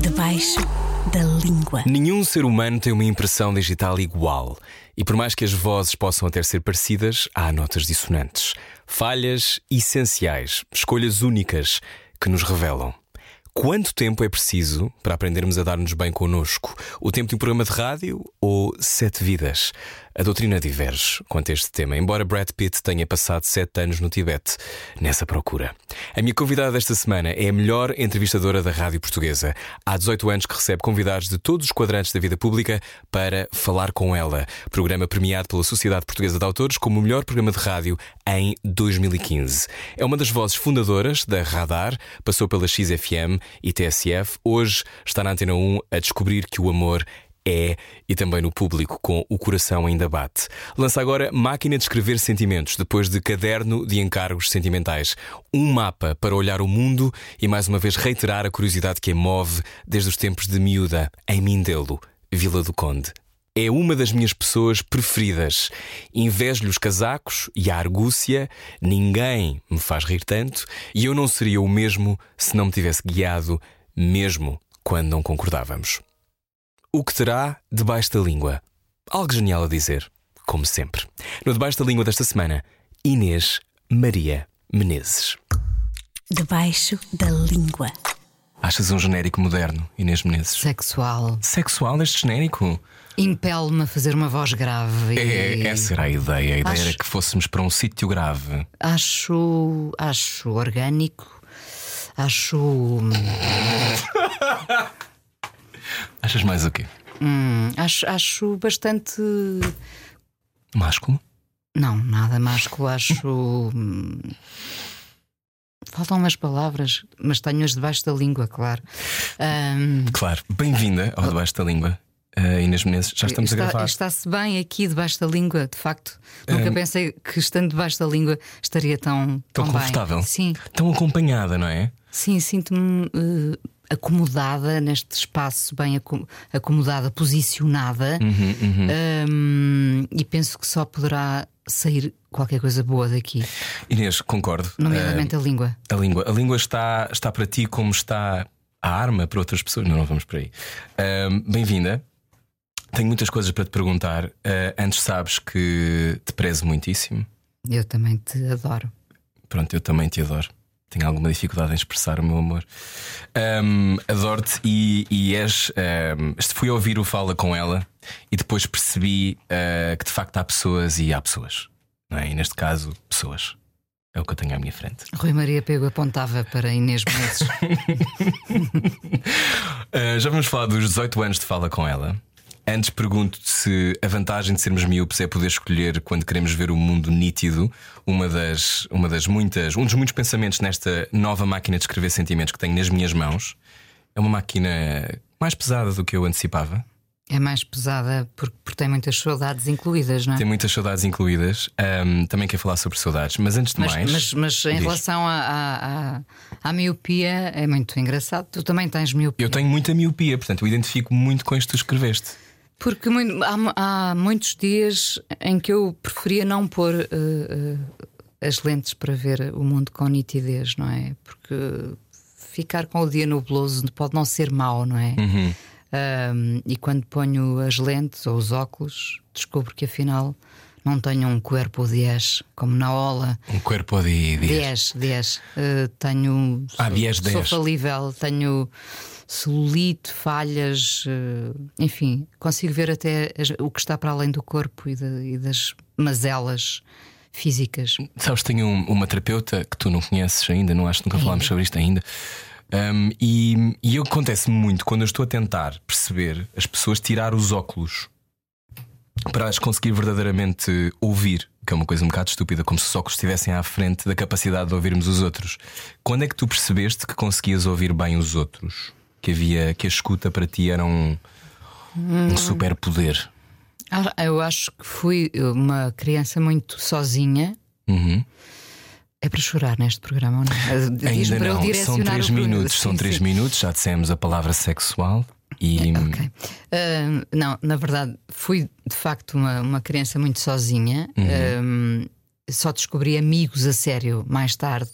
Debaixo da língua. Nenhum ser humano tem uma impressão digital igual. E por mais que as vozes possam até ser parecidas, há notas dissonantes. Falhas essenciais, escolhas únicas que nos revelam. Quanto tempo é preciso para aprendermos a dar-nos bem connosco? O tempo de um programa de rádio ou sete vidas? A doutrina diverge quanto a este tema, embora Brad Pitt tenha passado sete anos no Tibete nessa procura. A minha convidada desta semana é a melhor entrevistadora da rádio portuguesa. Há 18 anos que recebe convidados de todos os quadrantes da vida pública para falar com ela. Programa premiado pela Sociedade Portuguesa de Autores como o melhor programa de rádio em 2015. É uma das vozes fundadoras da Radar, passou pela XFM e TSF. Hoje está na Antena 1 a descobrir que o amor é e também no público com o coração ainda bate. Lança agora Máquina de Escrever Sentimentos, depois de Caderno de Encargos Sentimentais. Um mapa para olhar o mundo e mais uma vez reiterar a curiosidade que a move desde os tempos de miúda, em Mindelo, Vila do Conde. É uma das minhas pessoas preferidas. Invejo-lhe os casacos e a argúcia, ninguém me faz rir tanto, e eu não seria o mesmo se não me tivesse guiado, mesmo quando não concordávamos. O que terá debaixo da língua? Algo genial a dizer, como sempre. No debaixo da língua desta semana, Inês Maria Menezes. Debaixo da língua. Achas um genérico moderno, Inês Menezes? Sexual. Sexual este genérico? Impele-me a fazer uma voz grave. É, e essa era a ideia. A ideia Acho- era que fôssemos para um sítio grave. Acho, acho orgânico. Acho. Achas mais o quê? hum, acho, acho bastante. Másculo? Não, nada másculo. Acho. Faltam umas palavras, mas tenho-as debaixo da língua, claro. Hum, Claro. Bem-vinda ao Debaixo da Língua. Uh, Inês Menezes, já estamos está, a gravar. Está-se bem aqui debaixo da língua, de facto. Nunca Hum. pensei que estando debaixo da língua estaria tão, Tão tão confortável. Bem. Sim. Tão acompanhada, não é? Sim, sinto-me eh, acomodada neste espaço, bem aco- acomodada, posicionada, Uhum, Hum, e penso que só poderá sair qualquer coisa boa daqui, Inês, concordo. nomeadamente a língua. Uh, a língua. A língua está, está para ti como está a arma para outras pessoas. Não, não vamos por aí. Uh, Bem-vinda. Tenho muitas coisas para te perguntar. Uh, antes sabes que te prezo muitíssimo. Eu também te adoro. Pronto, eu também te adoro. Tenho alguma dificuldade em expressar o meu amor. Um, Adoro-te e, e és. Um, fui ouvir o Fala com ela e depois percebi uh, que de facto há pessoas e há pessoas. Não é? E neste caso, pessoas. É o que eu tenho à minha frente. Rui Maria Pego apontava para Inês Menezes. Uh, já vamos falar dos 18 anos de Fala com ela. Antes pergunto-te se a vantagem de sermos miúpes é poder escolher quando queremos ver o mundo nítido. Uma das, uma das muitas, um dos muitos pensamentos nesta nova máquina de escrever sentimentos que tenho nas minhas mãos é uma máquina mais pesada do que eu antecipava. é mais pesada porque, porque tem muitas saudades incluídas, não é? Tem muitas saudades incluídas. Um, também quero falar sobre saudades, mas antes de Mas, mais. mas, mas em diz. relação à, à, à- à miopia, é muito engraçado. Tu também tens miopia. Eu tenho muita miopia, portanto eu identifico muito com isto que tu escreveste. Porque muito- há, há muitos dias em que eu preferia não pôr eh, eh, as lentes para ver o mundo com nitidez, não é? Porque ficar com o dia nubloso pode não ser mau, não é? Ahm, e quando ponho as lentes ou os óculos, descubro que afinal não tenho um corpo 10, como na ola. Um corpo de 10. 10, 10. Eh, tenho. Ah, 10, sou 10. falível, tenho celulite, falhas, eh, enfim, consigo ver até o que está para além do corpo e, de- e das mazelas físicas. Sabes, tenho um- uma terapeuta que tu não conheces ainda, não acho que nunca falámos sobre isto ainda. Um, e, e acontece muito quando eu estou a tentar perceber as pessoas tirar os óculos para as conseguir verdadeiramente ouvir, que é uma coisa um bocado estúpida, como se os óculos estivessem à frente da capacidade de ouvirmos os outros. Quando é que tu percebeste que conseguias ouvir bem os outros? Que havia que a escuta para ti era um, um superpoder. Ah, Eu acho que fui uma criança muito sozinha. Uhum. É para chorar neste programa, ou não? Ainda não, são três minutos, são Sim, três sim. minutos, já dissemos a palavra sexual e Ok. Ah, não, na verdade, fui de facto uma, uma criança muito sozinha. Uhum. Ah, só descobri amigos a sério mais tarde.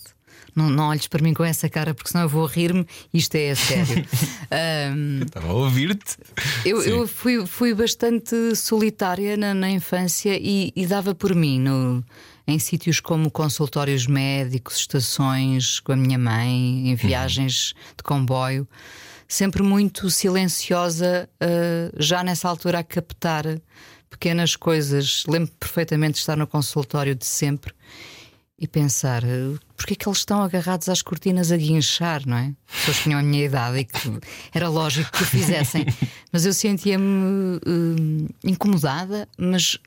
Não, não olhes para mim com essa cara, porque senão eu vou rir-me. Isto é a sério. um, Estava a ouvir-te. Eu, eu fui, fui bastante solitária na, na infância e, e, dava por mim no, em sítios como consultórios médicos, estações com a minha mãe, em viagens uhum. de comboio, sempre muito silenciosa, uh, já nessa altura a captar pequenas coisas. Lembro perfeitamente de estar no consultório de sempre e pensar porque é que eles estão agarrados às cortinas a guinchar, não é? Pessoas que tinham a minha idade e que era lógico que o fizessem, mas eu sentia-me uh, incomodada, mas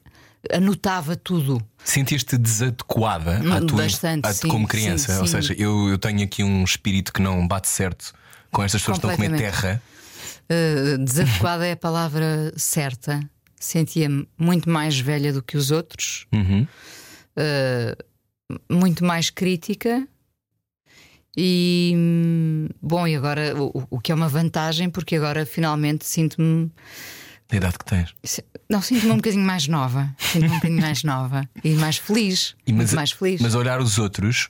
anotava tudo. Sentias-te desadequada à tua, Bastante, à, sim, como criança? sim, Ou sim. seja, eu, eu tenho aqui um espírito que não bate certo com estas pessoas que estão a comer terra. Uh, desadequada é a palavra certa. Sentia-me muito mais velha do que os outros. Uhum. Uh, muito mais crítica. E bom, e agora o, o que é uma vantagem, porque agora finalmente sinto-me. Da idade que tens. Não, sinto-me um bocadinho mais nova. Sinto-me um bocadinho mais nova e mais feliz. E mas, mais feliz. Mas olhar os outros,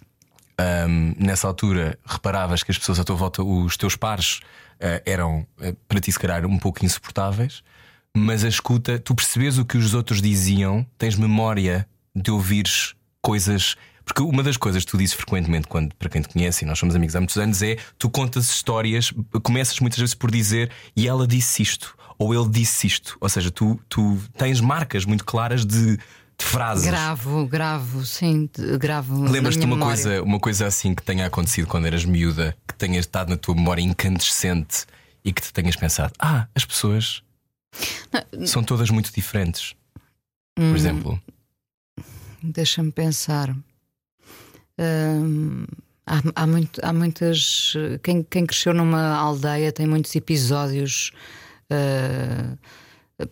um, nessa altura, reparavas que as pessoas à tua volta, os teus pares, uh, eram uh, para ti, se calhar, um pouco insuportáveis. Mas a escuta, tu percebes o que os outros diziam, tens memória de ouvires coisas. Porque uma das coisas que tu dizes frequentemente, quando, para quem te conhece, e nós somos amigos há muitos anos, é tu contas histórias, começas muitas vezes por dizer e ela disse isto, ou ele disse isto. Ou seja, tu, tu tens marcas muito claras de, de frases. Gravo, gravo, sim, gravo. Lembras-te uma memória. coisa, uma coisa assim que tenha acontecido quando eras miúda, que tenha estado na tua memória incandescente e que te tenhas pensado: ah, as pessoas Não, são todas muito diferentes. Por hum, exemplo. Deixa-me pensar. Hum, há, há, muito, há muitas. Quem, quem cresceu numa aldeia tem muitos episódios uh,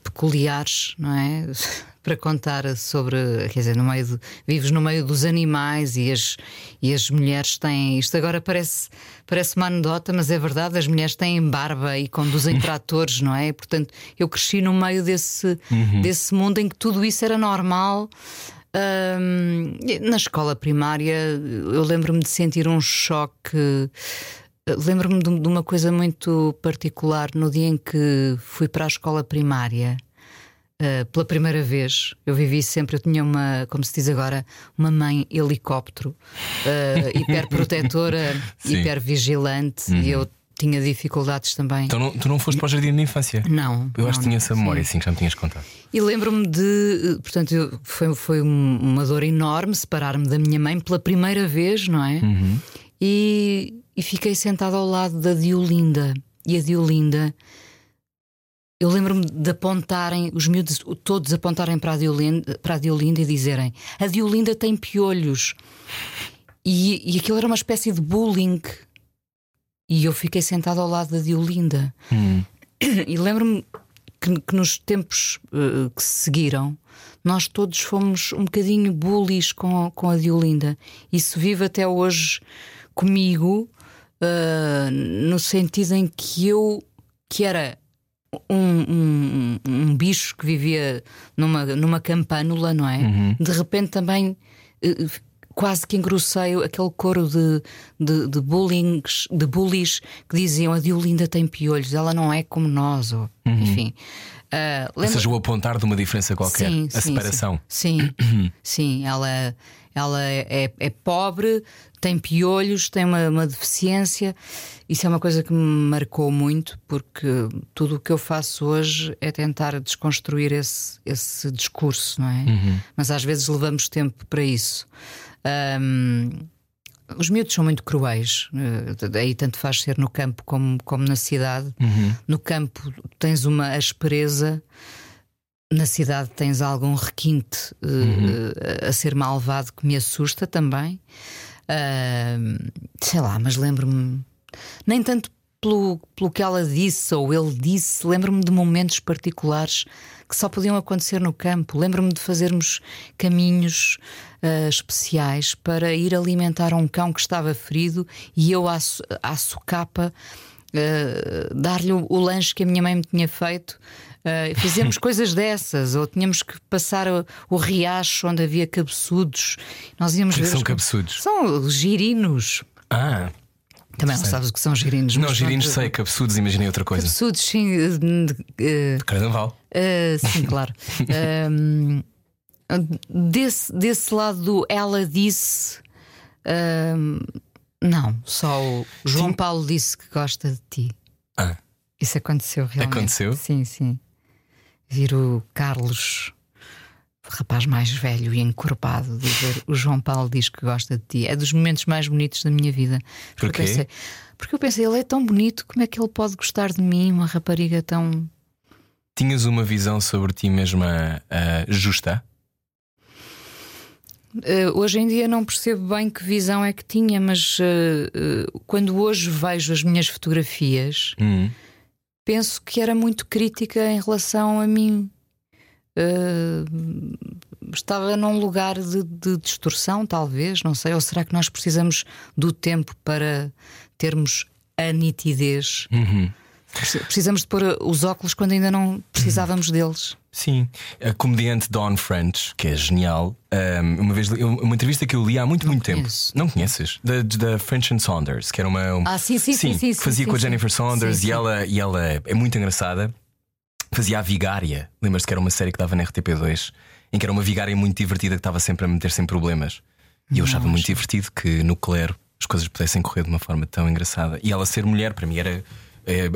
peculiares, não é? Para contar sobre. Quer dizer, no meio de, vives no meio dos animais e as, e as mulheres têm. Isto agora parece, parece uma anedota, mas é verdade. As mulheres têm barba e conduzem tratores, não é? E, portanto, eu cresci no meio desse, Uhum. desse mundo em que tudo isso era normal. Hum, na escola primária, eu lembro-me de sentir um choque. Lembro-me de, uma coisa muito particular no dia em que fui para a escola primária. Uh, pela primeira vez, eu vivi sempre, eu tinha uma, como se diz agora, uma mãe helicóptero, uh, hiperprotetora, hipervigilante, e eu tinha dificuldades também. Então não, tu não foste para o jardim de infância? não. Eu acho que tinha essa memória, sim. assim que já me tinhas contado. E lembro-me de. Portanto, eu- foi, foi um- uma dor enorme separar-me da minha mãe pela primeira vez, não é? E, e fiquei sentada ao lado da Diolinda. E a Diolinda. Eu lembro-me de apontarem, os miúdos todos apontarem para a, Diolinda, para a Diolinda e dizerem: A Diolinda tem piolhos. E, e aquilo era uma espécie de bullying. E eu fiquei sentada ao lado da Diolinda. E lembro-me que, que nos tempos eh, que se seguiram, nós todos fomos um bocadinho bullies com, com a Diolinda. Isso vive até hoje comigo, eh, no sentido em que eu, que era um, um- um bicho que vivia numa, numa campânula, não é? De repente também. eh, Quase que engrossei aquele coro de, de, de, bullings, de bullies que diziam a Diolinda tem piolhos, ela não é como nós, ou, enfim. Ah, Ou lembra- seja, o apontar de uma diferença qualquer, Sim, a sim, separação. Sim, sim, sim, ela, ela é, é pobre, tem piolhos, tem uma, uma deficiência. Isso é uma coisa que me marcou muito, porque tudo o que eu faço hoje é tentar desconstruir esse, esse discurso, não é? Mas às vezes levamos tempo para isso. Ahm, os miúdos são muito cruéis, eh, aí tanto faz ser no campo como, como na cidade. No campo tens uma aspereza, na cidade tens algum requinte eh, a ser malvado que me assusta também. Ah, sei lá, mas lembro-me, nem tanto pelo, pelo que ela disse ou ele disse, lembro-me de momentos particulares que só podiam acontecer no campo. Lembro-me de fazermos caminhos ah, especiais para ir alimentar um cão que estava ferido e eu à, socapa. ah, dar-lhe o, o lanche que a minha mãe me tinha feito Uh, fizemos coisas dessas, ou tínhamos que passar o, o riacho onde havia cabeçudos. Nós íamos que ver. são os- cabeçudos? São girinos. Ah, Também não sabes o que são girinos. não, girinos pronto, sei, cabeçudos, imaginei outra coisa. Cabeçudos, sim. uh, uh, Carnaval. Uh, sim, claro. Um, desse, desse lado do ela disse. um, não, só o João Paulo disse que gosta de ti. Ah, Isso aconteceu realmente. Aconteceu? Sim, sim. Vir o Carlos, rapaz mais velho e encorpado, dizer o João Paulo diz que gosta de ti. É dos momentos mais bonitos da minha vida. Porque Porquê? Eu pensei, porque eu pensei, ele é tão bonito, como é que ele pode gostar de mim, uma rapariga tão. tinhas uma visão sobre ti mesma ah, justa? Uh, hoje em dia não percebo bem que visão é que tinha, mas uh, uh, quando hoje vejo as minhas fotografias, Hum. penso que era muito crítica em relação a mim. Estava num lugar de, de distorção, talvez, não sei. Ou será que nós precisamos do tempo para termos a nitidez? Uhum. Preci- Precisamos de pôr uh, os óculos quando ainda não precisávamos deles. Sim, a comediante Dawn French, que é genial, um, uma vez uma entrevista que eu li há muito, muito tempo. Não conheces? Da, da French and Saunders, que era uma. um- Ah, sim, sim, sim, sim, fazia com a. Jennifer Saunders e ela, e ela é muito engraçada. Fazia a Vigária. Lembras-te que era uma série que dava na RTP2 em que era uma vigária muito divertida que estava sempre a meter-se em problemas. E eu achava muito divertido que no clero as coisas pudessem correr de uma forma tão engraçada. E ela ser mulher, para mim, era é,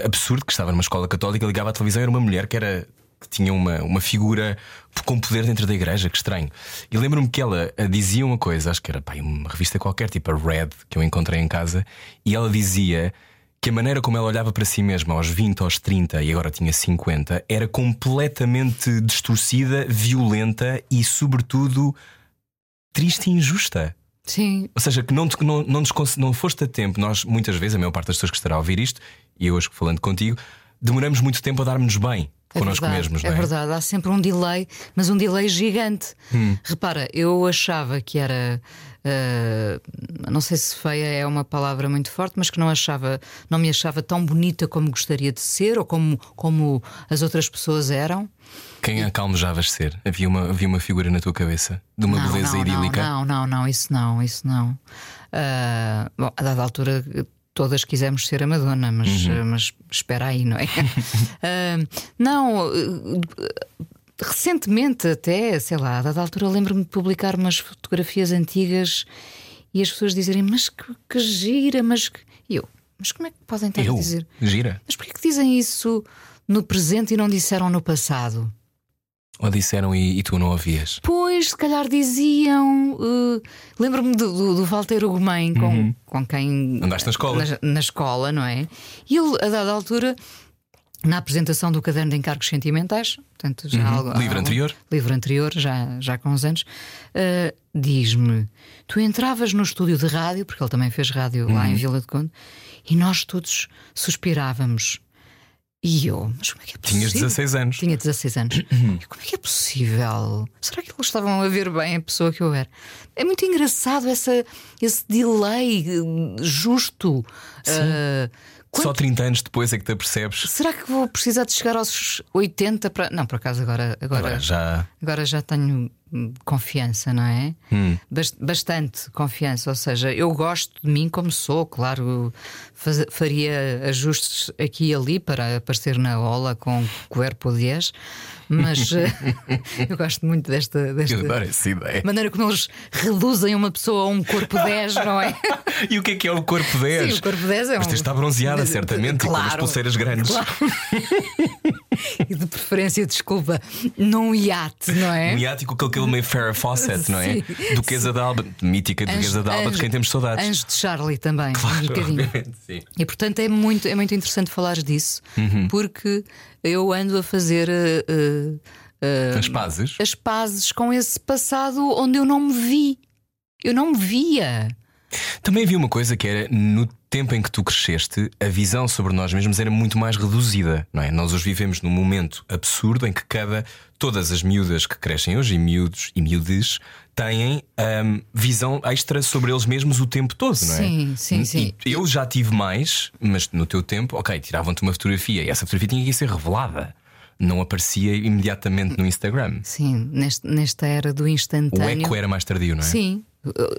absurdo que estava numa escola católica, ligava à televisão, era uma mulher que era. Que tinha uma, uma figura com poder dentro da igreja, que estranho. E lembro-me que ela eh, dizia uma coisa, acho que era pá, uma revista qualquer, tipo a Red, que eu encontrei em casa, e ela dizia que a maneira como ela olhava para si mesma aos 20, aos 30 e agora tinha 50 era completamente distorcida, violenta e, sobretudo, triste e injusta. Sim, Ou seja, que não, te- não, não, nos não foste a tempo. Nós, muitas vezes, a maior parte das pessoas que estará a ouvir isto, e eu hoje falando contigo, demoramos muito tempo a dar-nos bem É connosco verdade, mesmos, não é é? verdade, há sempre um delay, mas um delay gigante. Hum. Repara, eu achava que era. ah, não sei se feia é uma palavra muito forte, mas que não achava, não me achava tão bonita como gostaria de ser ou como, como as outras pessoas eram. Quem a que almejavas ser? Havia uma, havia uma figura na tua cabeça de uma não, beleza não, idílica? Não, não, não, isso não, isso não. Ah, bom, a dada altura todas quisemos ser a Madonna, mas, Uhum. ah, mas espera aí, não é? Ah, não, ah, recentemente até, sei lá, a dada altura lembro-me de publicar umas fotografias antigas e as pessoas dizerem, mas que, que gira, mas que. E eu, mas como é que podem estar Eu? a dizer? Gira? Mas porquê que dizem isso no presente e não disseram no passado? Ou disseram e, e tu não ouvias? Pois, se calhar diziam. eh, Lembro-me do, do, do Walter Ugumem, com, com quem. Uhum. Andaste na escola. Na, na escola, não é? E ele, a dada altura, na apresentação do caderno de encargos sentimentais, portanto, já há algo- Uhum. Livro anterior? livro anterior, já, já com uns anos, eh, diz-me: tu entravas no estúdio de rádio, porque ele também fez rádio lá Uhum. em Vila de Conde, e nós todos suspirávamos. E eu, mas como é que é possível? Tinhas 16 anos. Tinha 16 anos. E como é que é possível? Será que eles estavam a ver bem a pessoa que eu era? É muito engraçado essa, esse delay eh, justo. Quanto- Só 30 anos depois é que te apercebes. Será que vou precisar de chegar aos 80 para. Não, por acaso agora, agora, Agora já. agora já tenho confiança, não é? Bas- Bastante confiança. Ou seja, eu gosto de mim como sou, claro, faz- faria ajustes aqui e ali para aparecer na ola com corpo 10, mas eh, eu gosto muito desta, desta maneira como eles reduzem uma pessoa a um corpo 10, não é? E o que é que é o corpo 10? Sim, o corpo 10 é um. de estar bronzeada, certamente, e com as Claro. pulseiras grandes. Claro. e de preferência, desculpa, num iate, não é? Um iate com aquele meio Farrah Fawcett, não é? Sim, Duquesa de Alba, mítica Duquesa de Alba, de quem temos saudades. Anjos de Charlie também, um bocadinho. obviamente, sim. E portanto é muito, é muito interessante falares disso, Uhum. porque eu ando a fazer eh, eh, As pazes. as pazes com esse passado onde eu não me vi. Eu não me via. Também havia uma coisa que era no tempo em que tu cresceste, a visão sobre nós mesmos era muito mais reduzida, não é? Nós hoje vivemos num momento absurdo em que cada todas as miúdas que crescem hoje e miúdos e miúdes têm hum, visão extra sobre eles mesmos o tempo todo, não é? Sim, sim, E sim. eu já tive mais, mas no teu tempo, ok, tiravam-te uma fotografia e essa fotografia tinha que ser revelada. não aparecia imediatamente no Instagram. Sim, neste, nesta era do O instantâneo. eco era mais tardio, não é? Sim,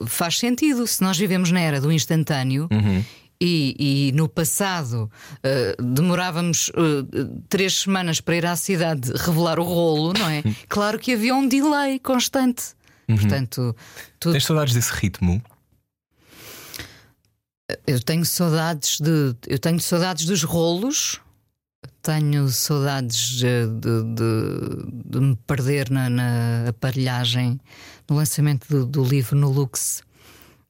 faz sentido. Se nós vivemos na era do instantâneo. Uhum. E, e no passado uh, demorávamos uh, três semanas para ir à cidade revelar o rolo, não é? Claro que havia um delay constante. Uhum. Portanto, tudo, Tens saudades desse ritmo? eu tenho saudades de eu tenho saudades dos rolos, tenho saudades de, de- de- de me perder na, na aparelhagem no lançamento do, do livro no Lux.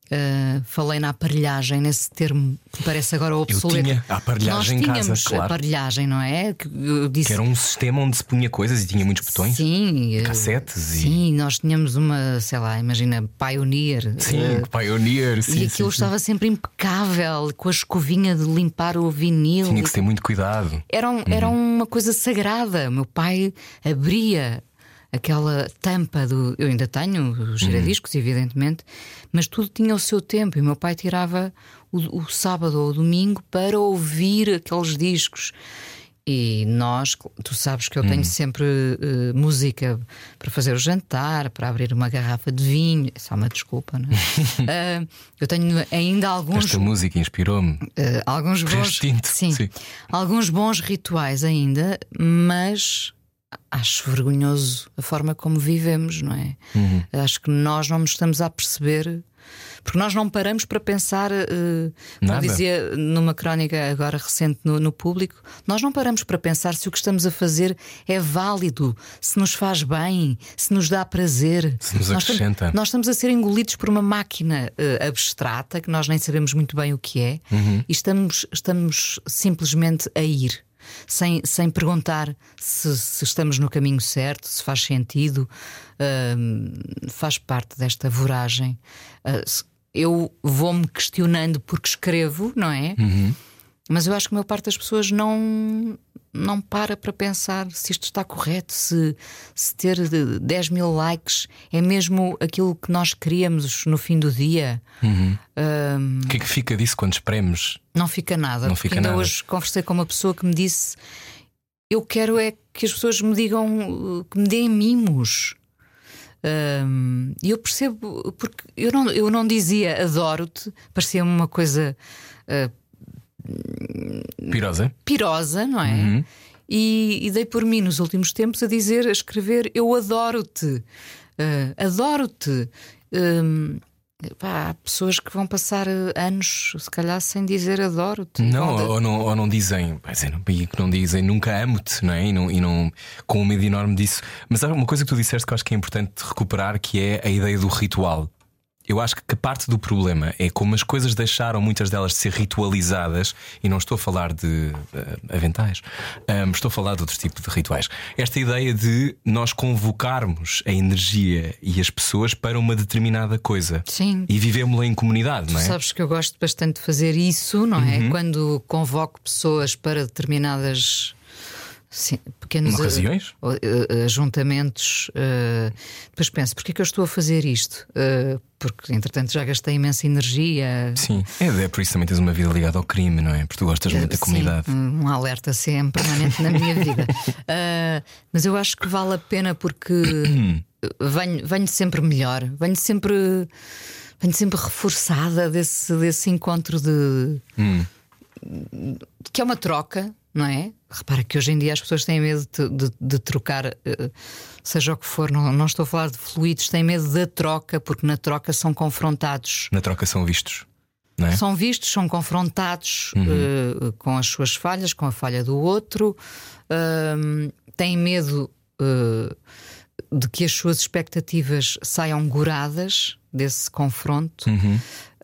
Uh, falei na aparelhagem, nesse termo que parece agora obsoleto. tinha a aparelhagem Nós em casa, tínhamos claro. aparelhagem, não é? Que eu disse Que era um sistema onde se punha coisas e tinha muitos botões? Sim, eh, cassetes e- Sim, nós tínhamos uma, sei lá, imagina, Pioneer. Sim, eh, Pioneer, sim. e sim, aquilo sim. estava sempre impecável, com a escovinha de limpar o vinil. Tinha que ter muito cuidado. Era, um- era uma coisa sagrada. Meu pai abria aquela tampa do. Eu ainda tenho os giradiscos, evidentemente, mas tudo tinha o seu tempo. E o meu pai tirava o, o sábado ou o domingo para ouvir aqueles discos. E nós, tu sabes que eu tenho sempre eh, música para fazer o jantar, para abrir uma garrafa de vinho, é só uma desculpa, não é? Ah, eu tenho ainda alguns Esta música inspirou-me. eh, alguns bons, sim, sim. alguns bons rituais ainda, mas acho vergonhoso a forma como vivemos, não é? Uhum. Acho que nós não nos estamos a perceber. Porque nós não paramos para pensar, eh, como dizia numa crónica agora recente no, no público, nós não paramos para pensar se o que estamos a fazer é válido, se nos faz bem, se nos dá prazer. Se nos Nós acrescenta. nós estamos a ser engolidos por uma máquina eh, abstrata que nós nem sabemos muito bem o que é Uhum. e estamos, estamos simplesmente a ir. Sem, sem perguntar se, se estamos no caminho certo, se faz sentido, Ahm, faz parte desta voragem. Se- eu vou-me questionando porque escrevo, não é? Mas eu acho que a maior parte das pessoas não, não para para pensar se isto está correto, se, se ter de 10 mil likes é mesmo aquilo que nós queríamos no fim do dia. Ahm, O que é que fica disso quando espremos? não fica nada. Não fica ainda nada. hoje conversei com uma pessoa que me disse: Eu quero é que as pessoas me digam, uh, que me deem mimos. E eu percebo, porque eu não, eu não dizia adoro-te, parecia-me uma coisa Pirosa? pirosa, não é? Uhum. E, e dei por mim nos últimos tempos a dizer, a escrever: Eu adoro-te, Ah, adoro-te. Hum, pá, há pessoas que vão passar eh, anos, se calhar, sem dizer adoro-te. Não, ou não, ou não dizem, e que não dizem nunca amo-te, não é? E não, e não com um medo enorme disso. Mas há uma coisa que tu disseste que eu acho que é importante recuperar, que é a ideia do ritual. Eu acho que parte do problema é como as coisas deixaram muitas delas de ser ritualizadas, e não estou a falar de eh, aventais, ahm, estou a falar de outro tipo de rituais. Esta ideia de nós convocarmos a energia e as pessoas para uma determinada coisa Sim. e vivemos-la em comunidade, não é? Uhum. Sabes que eu gosto bastante de fazer isso, não é? Quando convoco pessoas para determinadas sim, pequenos eh, Ocasiões? eh, ajuntamentos, eh, depois penso, porquê que eu estou a fazer isto? Eh, porque entretanto já gastei imensa energia. Sim, é, é por isso também tens uma vida ligada ao crime, não é? Porque tu gostas muito da Sim, comunidade. um alerta sempre permanente na minha vida. Ah, mas eu acho que vale a pena porque venho, venho sempre melhor, venho sempre, venho sempre reforçada desse, desse encontro de que é uma troca, não é? Repara que hoje em dia as pessoas têm medo de, de- de trocar, eh, seja o que for, não, não estou a falar de fluidos, têm medo da troca, porque na troca são confrontados. Na troca são vistos, é? São vistos, são confrontados eh, com as suas falhas, com a falha do outro, ahm, têm medo eh, de que as suas expectativas saiam goradas desse confronto.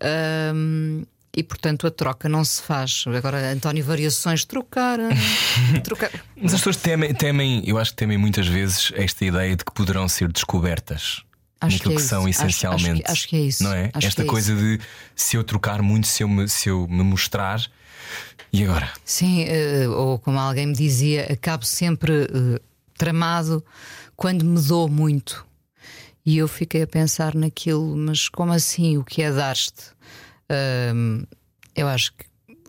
Ahm, e portanto a troca não se faz. Agora, António, variações, trocar. trocar. Mas as pessoas temem, temem, eu acho que temem muitas vezes esta ideia de que poderão ser descobertas. Acho naquilo que que, é são isso. Acho- acho que- essencialmente. acho que é isso. Não é? Acho esta que é coisa de se eu trocar muito, se eu me, se eu me mostrar, e agora? Sim, eh, ou como alguém me dizia, acabo sempre eh, tramado quando me dou muito. E eu fiquei a pensar naquilo, mas como assim? O que é dar-te? Eu acho que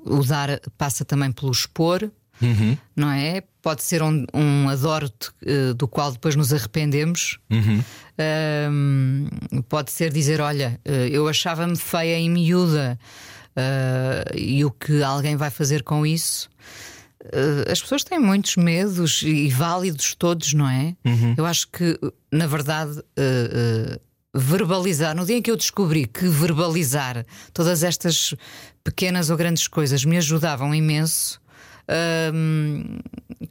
o dar passa também pelo expor, Uhum. não é? Pode ser um, um adoro-te eh, do qual depois nos arrependemos. Uhum. Pode ser dizer: Olha, eh, eu achava-me feia em miúda ah, e o que alguém vai fazer com isso. As pessoas têm muitos medos e válidos todos, não é? Eu acho que, na verdade, verbalizar, no dia em que eu descobri que verbalizar todas estas pequenas ou grandes coisas me ajudavam imenso, hum,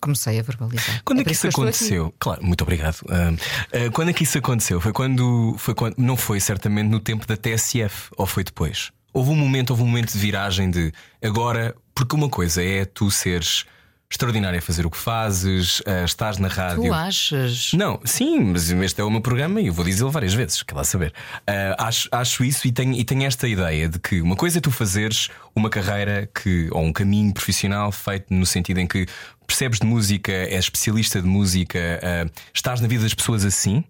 comecei a verbalizar. Quando é, por que isso aqui. aconteceu? Claro, muito obrigado. Ah, ah, quando é que isso aconteceu? Foi quando, foi quando. Não foi certamente no tempo da TSF ou foi depois? Houve um momento, houve um momento de viragem de agora, porque uma coisa é tu seres extraordinário a fazer o que fazes, ah, estás na rádio. Tu achas? Não, sim, mas este é o meu programa e eu vou dizê-lo várias vezes, quer lá saber. Ah, acho, acho isso e tenho, e tenho esta ideia de que uma coisa é tu fazeres uma carreira que, ou um caminho profissional feito no sentido em que percebes de música, és especialista de música, ah, estás na vida das pessoas assim.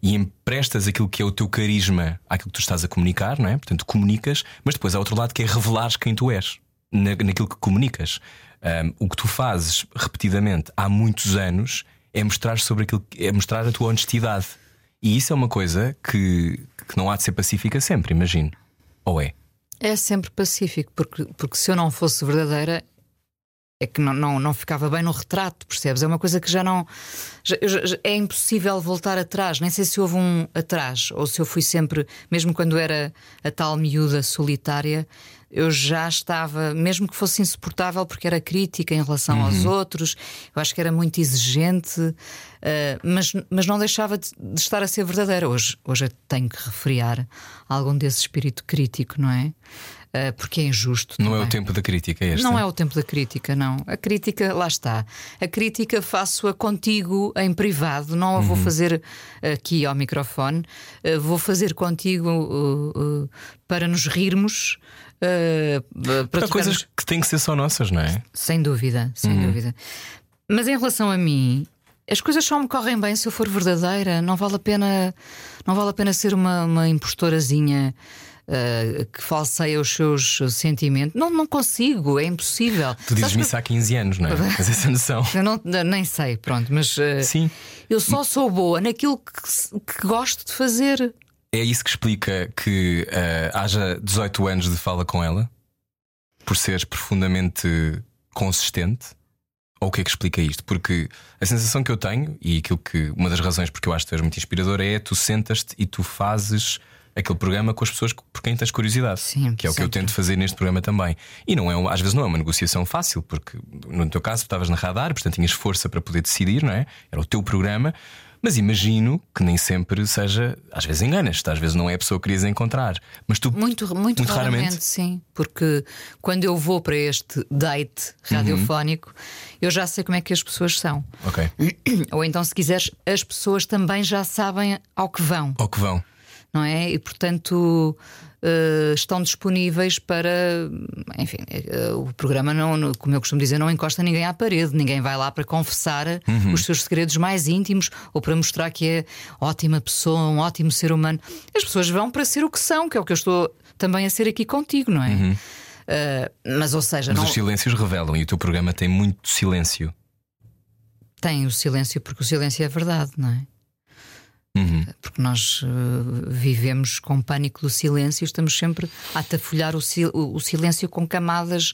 E emprestas aquilo que é o teu carisma àquilo que tu estás a comunicar, não é? Portanto, comunicas, mas depois há outro lado que é revelares quem tu és na, naquilo que comunicas. Um, o que tu fazes repetidamente há muitos anos é mostrar sobre aquilo é mostrar a tua honestidade. E isso é uma coisa que, que não há de ser pacífica sempre, imagino. Ou é? É sempre pacífico, porque, porque se eu não fosse verdadeira, é que não, não, não ficava bem no retrato, percebes? É uma coisa que já não. já- já- é impossível voltar atrás. Nem sei se houve um atrás, ou se eu fui sempre, mesmo quando era a tal miúda solitária, eu já estava, mesmo que fosse insuportável, porque era crítica em relação aos outros, eu acho que era muito exigente, eh, mas, mas não deixava de, de estar a ser verdadeira. Hoje, hoje eu tenho que refriar algum desse espírito crítico, não é? Eh, porque é injusto. Não é o também. tempo da crítica este? Não é o tempo da crítica, não. A crítica, lá está. A crítica faço-a contigo em privado, não a vou Uhum. fazer aqui ao microfone. Eh, Vou fazer contigo uh, uh, para nos rirmos. Uh, para Há coisas que têm que ser só nossas, não é? Sem dúvida, sem Uhum. dúvida. Mas em relação a mim, as coisas só me correm bem se eu for verdadeira. Não vale a pena, não vale a pena ser uma, uma impostorazinha. uh, que falseia os seus sentimentos, não, não consigo, é impossível. Tu dizes-me Sabes que- isso há 15 anos, não é? Tens essa noção. eu não, nem sei, pronto, mas uh, Sim. eu só sou boa naquilo que, que gosto de fazer. É isso que explica que ah, haja 18 anos de fala com ela? Por seres profundamente consistente? Ou o que é que explica isto? Porque a sensação que eu tenho, e aquilo que uma das razões porque eu acho que tu és muito inspiradora é tu sentas-te e tu fazes aquele programa com as pessoas por quem tens curiosidade. Sim, que é o que eu tento fazer neste programa também. E não é, às vezes não é uma negociação fácil, porque no teu caso tu estavas na radar, portanto tinhas força para poder decidir, não é? Era o teu programa. Mas imagino que nem sempre seja. Às vezes enganas-te, às vezes não é a pessoa que querias encontrar. Mas tu. Muito, muito, Muito raramente, raramente? sim. Porque quando eu vou para este date radiofónico, eu já sei como é que as pessoas são. Ok. Ou então, se quiseres, as pessoas também já sabem ao que vão, Ou que vão. não é? E portanto eh, estão disponíveis para. Enfim, eh, o programa, não, como eu costumo dizer, não encosta ninguém à parede. Ninguém vai lá para confessar os seus segredos mais íntimos ou para mostrar que é ótima pessoa, um ótimo ser humano. As pessoas vão para ser o que são, que é o que eu estou também a ser aqui contigo, não é? Eh, mas, ou seja, Mas não os silêncios revelam e o teu programa tem muito silêncio. tem o silêncio, porque o silêncio é verdade, não é? Uhum. Porque nós eh, vivemos com pânico do silêncio e estamos sempre a atafolhar o, sil- o- o silêncio com camadas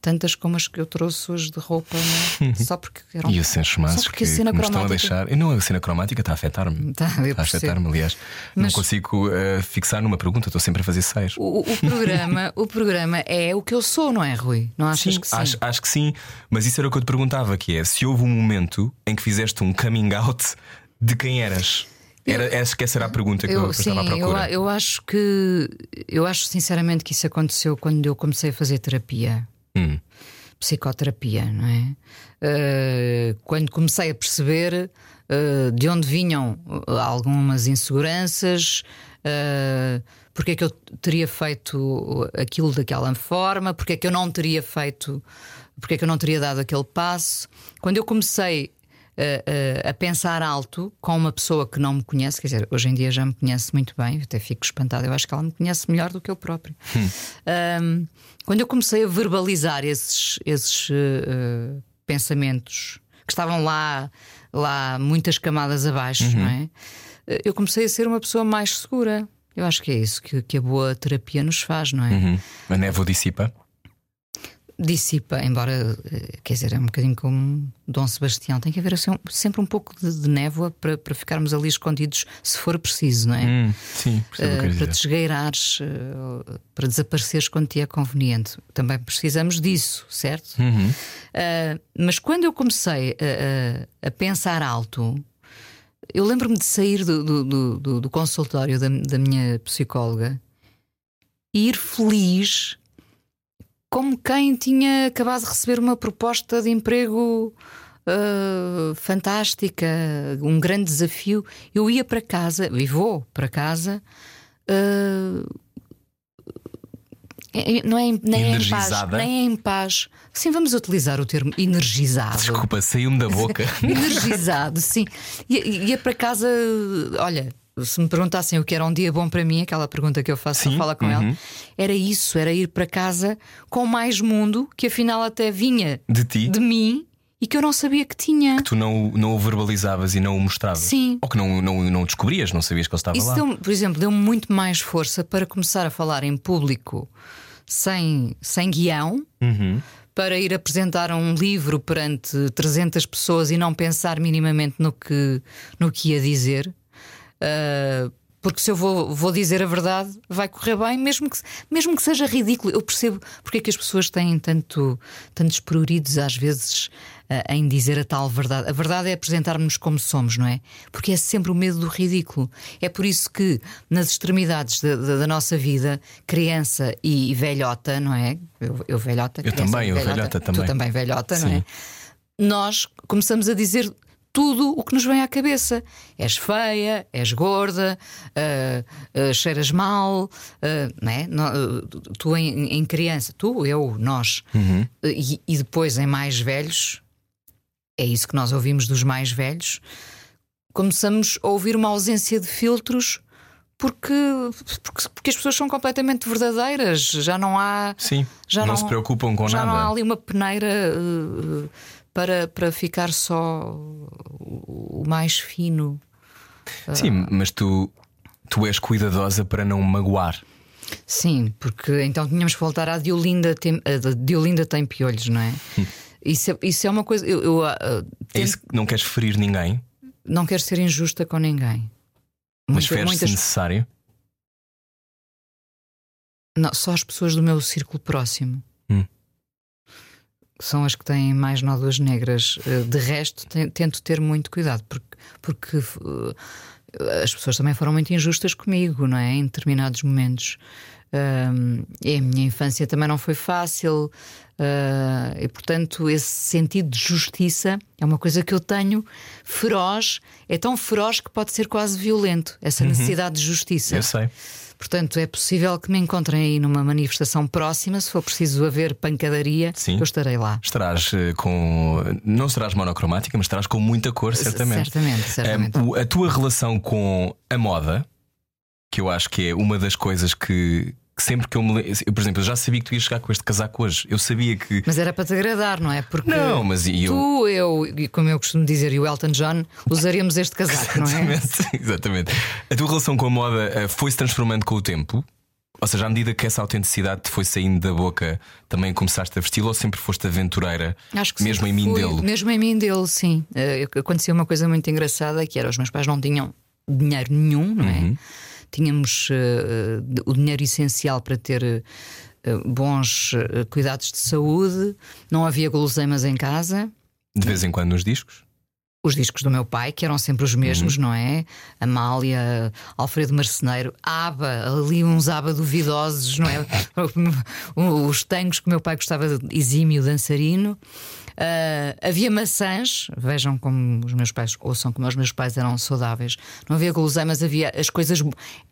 tantas como as que eu trouxe hoje de roupa, não é? só porque eram. E chanchemases Só porque que, a cena que me estão a cromática- deixar. Não, a cena cromática está a afetar-me. Tá, Está a afetar-me, aliás. Não Mas- consigo eh, fixar numa pergunta, estou sempre a fazer seis. O, o programa, o programa é o que eu sou, não é, Rui? Não achas Sim, que sim? Acho, acho que sim, mas isso era o que eu te perguntava: que é se houve um momento em que fizeste um coming out de quem eras. Era, acho que essa era a pergunta que eu, eu sim, estava à eu, procura. eu acho que eu acho sinceramente que isso aconteceu quando eu comecei a fazer terapia. Hum. psicoterapia, não é? Eh, quando comecei a perceber eh, de onde vinham eh, algumas inseguranças, eh, porque é que eu teria feito aquilo daquela forma, porque é que eu não teria feito, porque é que eu não teria dado aquele passo. Quando eu comecei a, a, pensar alto com uma pessoa que não me conhece, quer dizer, hoje em dia já me conhece muito bem, eu até fico espantada, eu acho que ela me conhece melhor do que eu próprio. Um, quando eu comecei a verbalizar esses, esses uh, pensamentos que estavam lá, lá muitas camadas abaixo, não é? Eu comecei a ser uma pessoa mais segura. Eu acho que é isso que, que a boa terapia nos faz, não é? Uhum. A névoa dissipa? Dissipa, embora, eh, quer dizer, é um bocadinho como Dom Sebastião, tem que haver assim, sempre um pouco de, de névoa para, para ficarmos ali escondidos, se for preciso, não é? Hum, sim, uh, para te esgueirares, uh, para desapareceres quando te é conveniente. Também precisamos disso, certo? Uhum. Uh, mas quando eu comecei a, a, a pensar alto, eu lembro-me de sair do, do, do, do consultório da, da minha psicóloga e ir feliz como quem tinha acabado de receber uma proposta de emprego uh, fantástica, um grande desafio. Eu ia para casa, e vou para casa. Uh, não é, nem é em paz, nem é em paz. Sim, vamos utilizar o termo energizado. Desculpa, saiu-me da boca. energizado, sim. Ia, ia para casa, olha, se me perguntassem o que era um dia bom para mim, aquela pergunta que eu faço Sim, fala com uhum. ela, era isso, era ir para casa com mais mundo que afinal até vinha de ti, de mim e que eu não sabia que tinha. Que tu não, não o verbalizavas e não o mostravas. Sim. Ou que não, não, não descobrias, não sabias que ele estava isso lá. Deu, por exemplo, deu-me muito mais força para começar a falar em público sem, sem guião. Uhum. Para ir apresentar um livro perante 300 pessoas e não pensar minimamente no que, no que ia dizer. Uh, porque se eu vou, vou dizer a verdade, vai correr bem, mesmo que, mesmo que seja ridículo. Eu percebo porque é que as pessoas têm tanto, tantos pruridos às vezes uh, em dizer a tal verdade. A verdade é apresentar-nos como somos, não é? Porque é sempre o medo do ridículo. É por isso que nas extremidades da, da, da nossa vida, criança e velhota, não é? Eu, eu velhota. Eu também, eu velhota, velhota também. Tu também velhota, Sim. não é? Nós começamos a dizer tudo o que nos vem à cabeça. És feia, és gorda, uh, uh, cheiras mal, uh, né? No, tu em, em, criança, tu, eu, nós, uhum. e, e, depois em mais velhos, é isso que nós ouvimos dos mais velhos, começamos a ouvir uma ausência de filtros. Porque, porque, porque as pessoas são completamente verdadeiras, já não há. Sim, já não, não se preocupam com já nada. Já não há ali uma peneira para, para ficar só o mais fino. Sim, mas tu, tu és cuidadosa para não magoar. Sim, porque então tínhamos que voltar à Diolinda tem, a Diolinda tem piolhos, não é? Isso, é isso é uma coisa. Eu, eu uh, é isso não queres ferir ninguém? Não quero ser injusta com ninguém. Mas fez muitas... necessário? Não, só as pessoas do meu círculo próximo. São as que têm mais nódoas negras. Eh, de resto, tento ter muito cuidado, porque, porque eh, as pessoas também foram muito injustas comigo, não é? Em determinados momentos. E a minha infância também não foi fácil, uh, e portanto, esse sentido de justiça é uma coisa que eu tenho feroz, é tão feroz que pode ser quase violento, essa uhum. necessidade de justiça. Eu sei. Portanto, é possível que me encontrem aí numa manifestação próxima, se for preciso haver pancadaria, Sim. eu estarei lá. Estarás uh, com. Não serás monocromática, mas estarás com muita cor, certamente. Certamente, certamente. Um, a tua relação com a moda, que eu acho que é uma das coisas que, que sempre que eu me eu, por exemplo, eu já sabia que tu ias chegar com este casaco hoje. Eu sabia que. Mas era para te agradar, não é? Porque não, mas eu... tu, eu, e como eu costumo dizer, e o Elton John, usaríamos este casaco, não é? Exatamente. A tua relação com a moda eh, foi-se transformando com o tempo? Ou seja, à medida que essa autenticidade te foi saindo da boca, também começaste a vestir ou sempre foste aventureira? Acho que mesmo em mim dele? Mesmo em mim dele, sim. Uh, aconteceu uma coisa muito engraçada que era os meus pais não tinham dinheiro nenhum, não é? Uhum tínhamos uh, o dinheiro essencial para ter uh, bons cuidados de saúde, não havia guloseimas em casa. De vez em quando nos discos? Os discos do meu pai, que eram sempre os mesmos, uhum. não é? Amália, Alfredo Marceneiro, ABA, ali uns ABA duvidosos, não é? os tangos que o meu pai gostava, exímio dançarino. Uh, havia maçãs, vejam como os meus pais, ouçam como os meus pais eram saudáveis. Não havia guloseimas, havia as coisas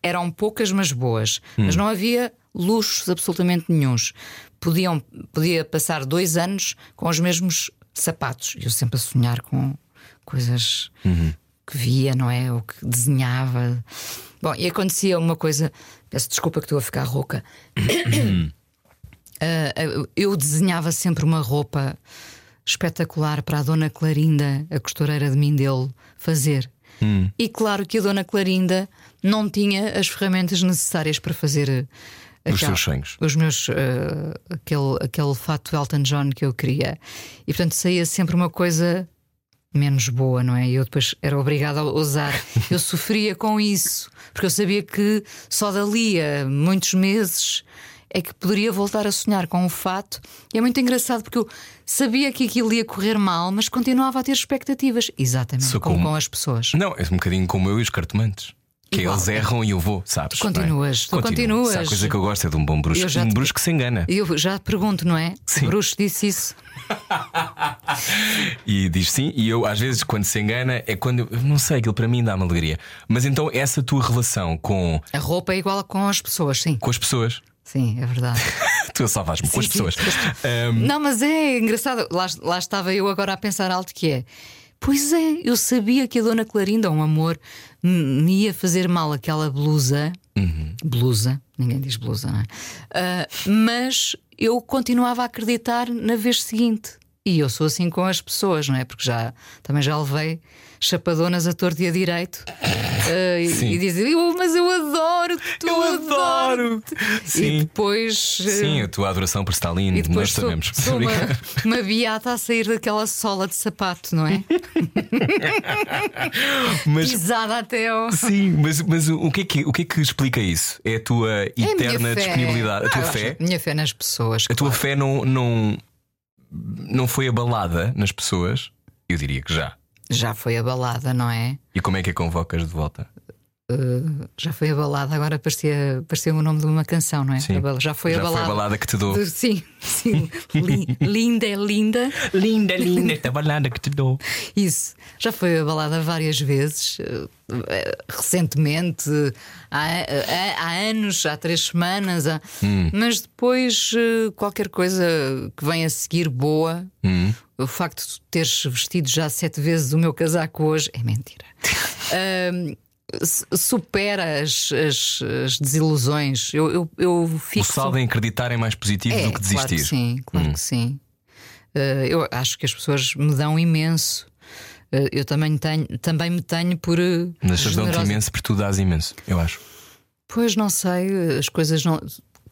eram poucas, mas boas. Hum. Mas não havia luxos absolutamente nenhums. Podiam, podia passar dois anos com os mesmos sapatos. Eu sempre a sonhar com coisas que via, não é? Ou que desenhava. Bom, e acontecia uma coisa. Peço desculpa que estou a ficar rouca. Ah, ah, eu desenhava sempre uma roupa espetacular para a Dona Clarinda, a costureira de Mindelo, fazer. E claro que a Dona Clarinda não tinha as ferramentas necessárias para fazer eh, Os seus sonhos. os meus eh, aquele, aquele fato Elton John que eu queria. E portanto saía sempre uma coisa menos boa, não é? E eu depois era obrigada a usar. Eu sofria com isso, porque eu sabia que só dali a muitos meses é que poderia voltar a sonhar com o fato. E é muito engraçado porque eu sabia que aquilo ia correr mal, mas continuava a ter expectativas. Exatamente, Sou como como- com as pessoas. Não, é um bocadinho como eu e os cartomantes. Que Igual. eles erram e eu vou, sabes? Tu continuas, não é? tu Continuo. continuas. Se há coisa que eu gosto é de um bom bruxo. Um te- bruxo que se engana. E eu já pergunto, não é? Sim. O Bruxo disse isso. E diz sim, e eu às vezes quando se engana é quando. eu Não sei, aquilo para mim dá-me alegria. Mas então essa tua relação com, A roupa é igual com as pessoas, sim. com as pessoas. Sim, é verdade. Tu salvas-me com as Sim, sim, pessoas. as Ahm, Não, mas é engraçado. Lá, lá estava eu agora a pensar alto que é. Pois é, eu sabia que a Dona Clarinda, um amor, me ia fazer mal aquela blusa. Blusa, ninguém diz blusa, não é? Ah, mas eu continuava a acreditar na vez seguinte. E eu sou assim com as pessoas, não é? Porque já também já levei chapadonas a torto e a direito Ah, e, Sim. e dizem, "Eu- mas eu adoro-te, eu adoro adoro! E Sim. depois. ah, Sim, a tua adoração por Stalin, e nós sou, sabemos. sou uma, uma beata a sair daquela sola de sapato, não é? Mas Pisada até ao. Sim, mas, mas o, que é que, o que é que explica isso? É a tua É a eterna disponibilidade, a Ah, tua acho fé? a Minha fé nas pessoas. A tua claro. fé não, não, não foi abalada nas pessoas? Eu diria que já. Já foi abalada, não é? E como é que a convocas de volta? Uh, já foi abalada, agora parecia, parecia o nome de uma canção, não é? Sim. Já foi já abalada. foi a balada que te dou. De- Sim, sim. Li- linda é linda. Linda, linda, esta balada que te dou. Isso. Já foi abalada várias vezes, eh, eh, recentemente, há, há- há anos, há três semanas, há- mas depois eh, qualquer coisa que vem a seguir boa. Hum. O facto de teres vestido já sete vezes o meu casaco hoje é mentira. S- supera as, as- as desilusões. Eu, eu, eu O fico. saldo em acreditar é mais positivo É, do que Claro que desistir. sim, claro Hum. que sim. Eh, eu acho que as pessoas me dão imenso. Eh, eu também, tenho, também me tenho por. eh, Mas dão-te imenso porque tu dás imenso, eu acho. Pois não sei, as coisas não.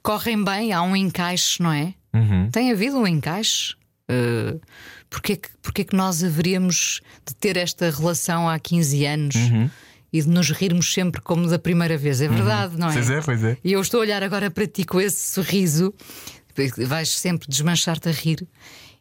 Correm bem, há um encaixe, não é? Uhum. Tem havido um encaixe. Uh, Porquê que, porquê que nós haveríamos de ter esta relação há 15 anos Uhum. E de nos rirmos sempre como da primeira vez? É verdade, não é? Pois é, pois é. E eu estou a olhar agora para ti com esse sorriso, vais sempre desmanchar-te a rir.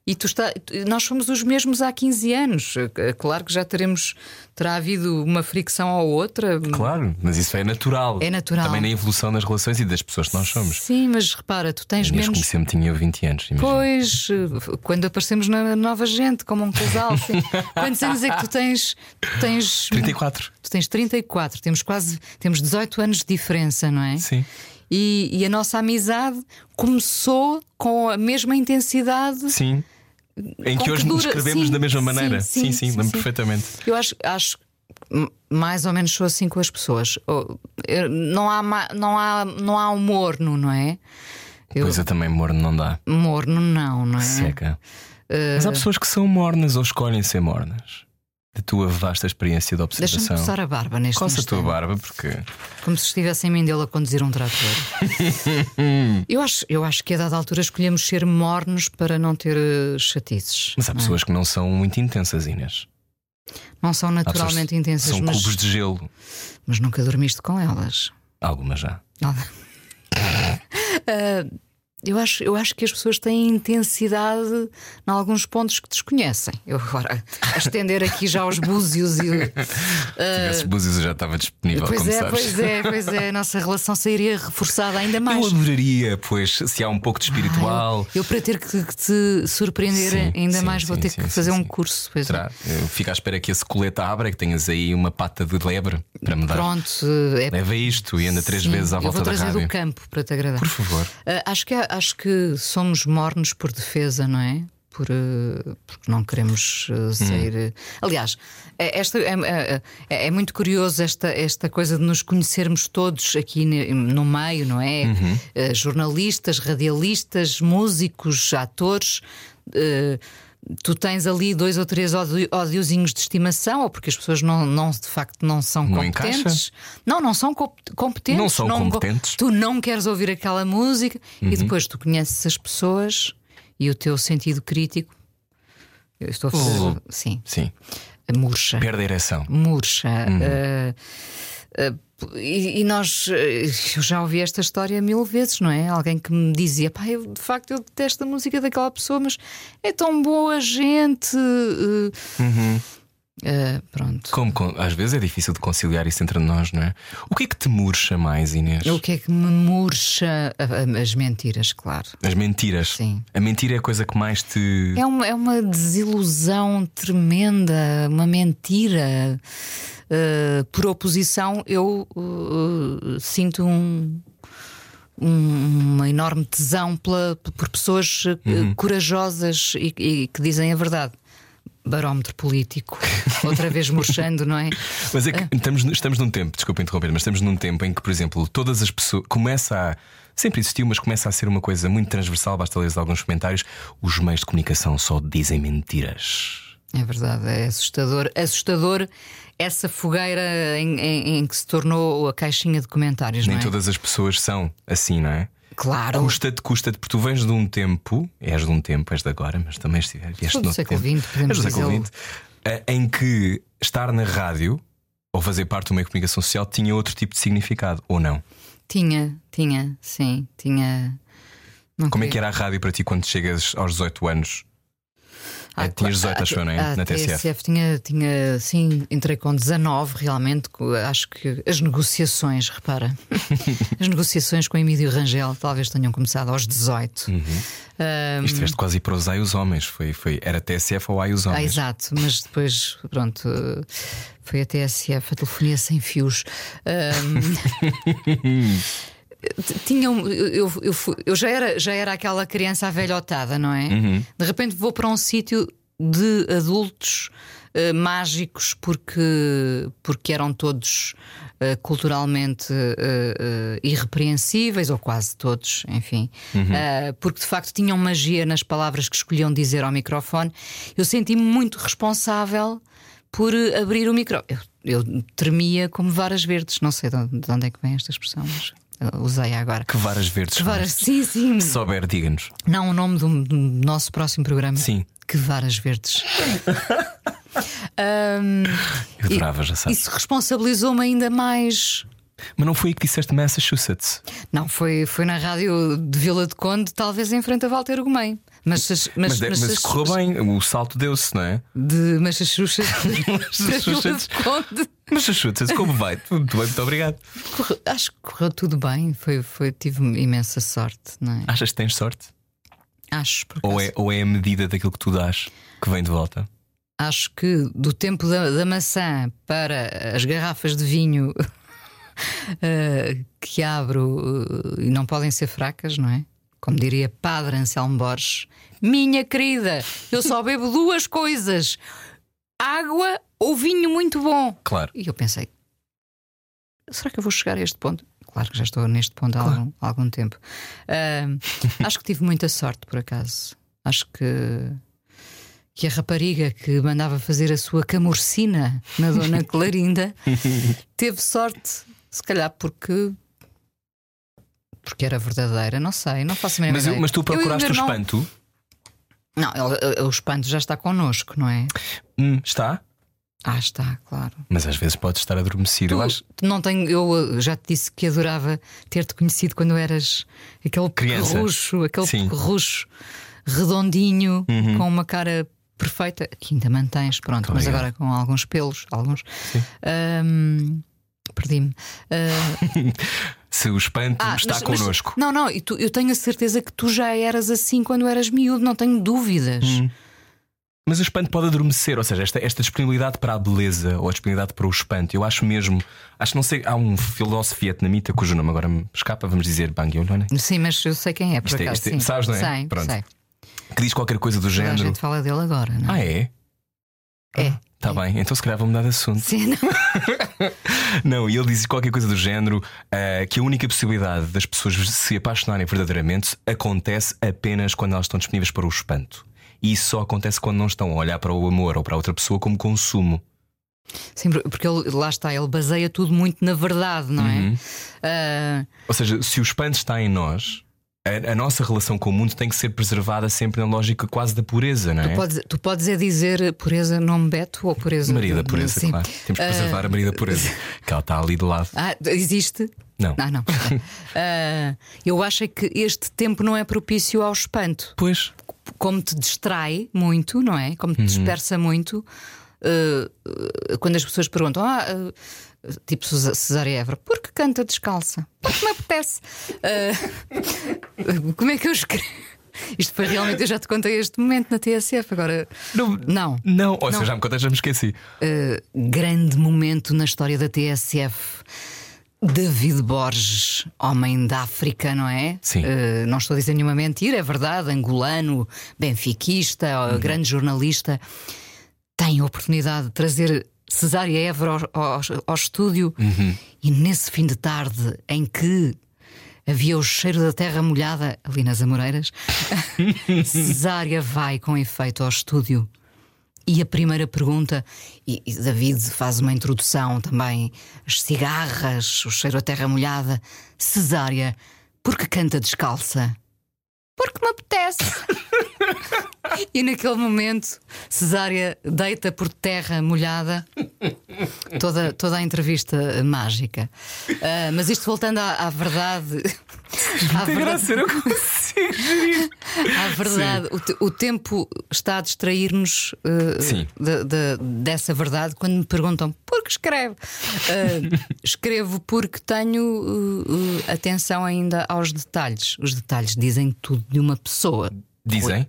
E tu está, nós somos os mesmos há 15 anos. É Claro que já teremos, terá havido uma fricção ou outra. Claro, mas isso é natural. É natural. Também na evolução das relações e das pessoas que nós somos. Sim, mas repara, tu tens menos. conheceu-me tinha 20 anos. imagina. Pois, eh, quando aparecemos na nova gente, como um casal. sim. Quantos anos é que tu tens? Tu tens 34. Tu tens 34, temos quase temos 18 anos de diferença, não é? Sim. E, e a nossa amizade começou com a mesma intensidade. Sim. Em que que hoje nos dura- escrevemos sim, da mesma maneira. sim, sim, sim, lembro sim. perfeitamente. Eu acho, acho que mais ou menos sou assim com as pessoas. Oh, Não há, não há, não há um morno, não é? Eu, Pois eu também morno não dá. morno não, não é? Seca. Mas há pessoas que são mornas ou escolhem ser mornas. Da tua vasta experiência de Deixa-me observação. coçar a barba neste Coça a tua instante. barba, porque. Como se estivesse em Mindelo a conduzir um trator. eu, acho, eu acho que a dada altura escolhemos ser mornos para não ter eh, chatices. Mas há é? pessoas que não são muito intensas, Inês. Não são naturalmente intensas, São mas, cubos de gelo. mas nunca dormiste com elas. Algumas já. Nada. Ah, eu, acho, eu acho que as pessoas têm intensidade em alguns pontos que desconhecem. Eu agora a estender aqui já os búzios e. Se tivesse búzios eu já estava disponível, Pois como é, sabes. pois é, pois é. A nossa relação sairia reforçada ainda Eu mais. adoraria, pois, se há um pouco de espiritual. Ah, eu, eu para ter que, que te surpreender Sim, ainda sim, mais vou sim, ter sim, que fazer um curso. Pois é. Será? Eu fico à espera que esse colete abra, que tenhas aí uma pata de lebre para me dar. Pronto, é Leva isto e anda três vezes à eu volta vou da trazer rádio. do campo para te agradar. Por favor. Ah, acho, que, acho que somos mornos por defesa, não é? por, uh, porque não queremos uh, ser. Aliás, é, esta, é, é, é, muito curioso esta, esta coisa de nos conhecermos todos aqui no meio, não é? Uhum. jornalistas, radialistas, músicos, atores tu tens ali dois ou três ódiozinhos de estimação, ou porque as pessoas não, não de facto não são não competentes. Encaixa. Não, não são competentes. Não são não, competentes. Tu não queres ouvir aquela música uhum. e depois tu conheces as pessoas e o teu sentido crítico. Eu estou a fazer. Oh. Sim. Sim. Murcha. Perde a ereção. Murcha. Uhum. Uh, uh, e, e, nós, eh, eu já ouvi esta história mil vezes, não é? Alguém que me dizia, pá, eu, de facto eu detesto a música daquela pessoa, mas é tão boa gente. Eh, uhum. Uh, pronto. Como, às vezes é difícil de conciliar isso entre nós, não é? O que é que te murcha mais, Inês? O que é que me murcha? As mentiras, claro. As mentiras? Sim. A mentira é a coisa que mais te. É uma, é uma desilusão tremenda, uma mentira. Uh, por oposição, eu uh, sinto um, uma enorme tesão pela, por pessoas uhum. corajosas e, e que dizem a verdade barómetro político, outra vez murchando, não é? Mas é que estamos, estamos num tempo, desculpa interromper, mas estamos num tempo em que, por exemplo, todas as pessoas começa a. Sempre existiu, mas começa a ser uma coisa muito transversal. Basta ler alguns comentários. Os meios de comunicação só dizem mentiras. É verdade, é assustador. Assustador essa fogueira em, em, em que se tornou a caixinha de comentários. Nem é? todas as pessoas são assim, não é? Claro. Custa-te, custa-te, porque tu vens de um tempo, és de um tempo, és de agora, mas também vieste do século XX, podemos dizer. Eh, em que estar na rádio ou fazer parte de uma comunicação social tinha outro tipo de significado, ou não? Tinha, tinha, sim, tinha. Não Como queria. é que era a rádio para ti quando chegas aos 18 anos? Ah, é, tinhas 18, acho eu, não é? A, na TSF. TSF tinha, tinha, sim, entrei com 19, realmente. Acho que as negociações, repara, as negociações com Emílio Rangel talvez tenham começado aos 18. Uhum. Um, Estiveste quase para os Ai os Homens, foi, foi, era TSF ou Ai os Homens? Ah, exato, mas depois, pronto, foi a TSF, a telefonia sem fios. Um, tinham eu, eu, eu, já era já era aquela criança avelhotada, não é? Uhum. De repente vou para um sítio de adultos uh, mágicos porque porque eram todos uh, culturalmente uh, irrepreensíveis ou quase todos, enfim, uhum. porque de facto tinham magia nas palavras que escolhiam dizer ao microfone. Eu senti-me muito responsável por abrir o micro. Eu, eu tremia como varas verdes. Não sei de onde é que vem esta expressão, mas usei agora. Que varas verdes. Que varas, sim, sim. Se souber, diga-nos. Não, o nome do, do, nosso próximo programa. Sim. Que varas verdes. um, Eu adorava, já sabes. Isso responsabilizou-me ainda mais. Mas não foi aí que disseste Massachusetts? Não, foi, foi na rádio de Vila de Conde, talvez em frente a Walter Gomes. Mas, mas, mas, mas, mas correu bem, o salto deu-se, não é? De Massachusetts Conde. Massachusetts, como vai? Muito bem, muito obrigado. Correu, acho que correu tudo bem, foi, foi, tive imensa sorte, não é? Achas que tens sorte? Acho. Ou é, ou é a medida daquilo que tu dás que vem de volta? Acho que do tempo da, da maçã para as garrafas de vinho uh, que abro uh, e não podem ser fracas, não é? Como diria Padre Anselmo Borges, minha querida, eu só bebo duas coisas: água ou vinho muito bom. Claro. E eu pensei: será que eu vou chegar a este ponto? Claro que já estou neste ponto há, algum, há algum, tempo. Uh, acho que tive muita sorte, por acaso. Acho que, que a rapariga que mandava fazer a sua camurcina na Dona Clarinda teve sorte, se calhar porque porque era verdadeira, não sei, não faço a mas, mas tu procuraste o espanto? Não, o, o espanto já está connosco, não é? Hum, está? Ah, está, claro. Mas às vezes pode estar adormecido. Tu, eu, acho... não tenho, eu já te disse que adorava ter-te conhecido quando eras aquele pequerrucho, aquele pequerrucho redondinho, uhum. com uma cara perfeita, que ainda mantens, pronto, mas agora com alguns pelos, alguns. Um, Perdi-me. Uh... Se o espanto ah, está mas, connosco. Mas, não, não, e tu, eu tenho a certeza que tu já eras assim quando eras miúdo, não tenho dúvidas. Hum. Mas o espanto pode adormecer, ou seja, esta, esta disponibilidade para a beleza ou a disponibilidade para o espanto, eu acho mesmo. Acho não sei, há um filósofo vietnamita cujo nome agora me escapa, vamos dizer Bang Yolone. Sim, mas eu sei quem é, por isto é, acaso. É, sabes, não é? Sei, Pronto. sei. que diz qualquer coisa do Toda a género. gente fala dele agora, não Ah, é? é? É. Tá bem, então se calhar vou mudar de assunto. Sim, não. Não, e ele diz qualquer coisa do género ah, que a única possibilidade das pessoas se apaixonarem verdadeiramente acontece apenas quando elas estão disponíveis para o espanto. E isso só acontece quando não estão a olhar para o amor ou para outra pessoa como consumo. Sim, porque ele, lá está, ele baseia tudo muito na verdade, não Uhum. é? Ah, Ou seja, se o espanto está em nós, a, a nossa relação com o mundo tem que ser preservada sempre na lógica quase da pureza, não é? tu, podes, tu podes é dizer pureza nome Beto ou pureza. Maria da pureza, Sim. claro. Temos que preservar a Maria da pureza, que ela está ali de lado. Ah, existe? Não. Ah, não. Ah, eu acho é que este tempo não é propício ao espanto. Pois. Como te distrai muito, não é? Como te Uhum. dispersa muito. ah, ah, quando as pessoas perguntam, ah, ah, tipo Cesária Évora, por que canta descalça? Porque me apetece. Ah, como é que eu escrevo? Isto foi realmente, eu já te contei este momento na TSF, agora. Não. Não. Não, ou seja, já me contaste, já me esqueci. Uh, grande momento na história da TSF. David Borges, homem da África, não é? Sim. Uh, não estou a dizer nenhuma mentira, é verdade. Angolano, benfiquista, Uhum. grande jornalista, tem a oportunidade de trazer Cesária Évora ao, ao- ao estúdio Uhum. e nesse fim de tarde em que havia o cheiro da terra molhada ali nas Amoreiras, Cesária vai com efeito ao estúdio. E a primeira pergunta, e, e David faz uma introdução também: as cigarras, o cheiro a terra molhada. Cesária, por que canta descalça? Porque me apetece. e naquele momento, Cesária deita por terra molhada toda, toda a entrevista mágica. Ah, mas isto voltando à, à verdade. À Tem verdade, graça, eu não consigo gerir. à verdade o, o tempo está a distrair-nos uh, de- de- dessa verdade quando me perguntam por que escreve. Uh, escrevo porque tenho uh, uh, atenção ainda aos detalhes. Os detalhes dizem tudo de uma pessoa. Dizem?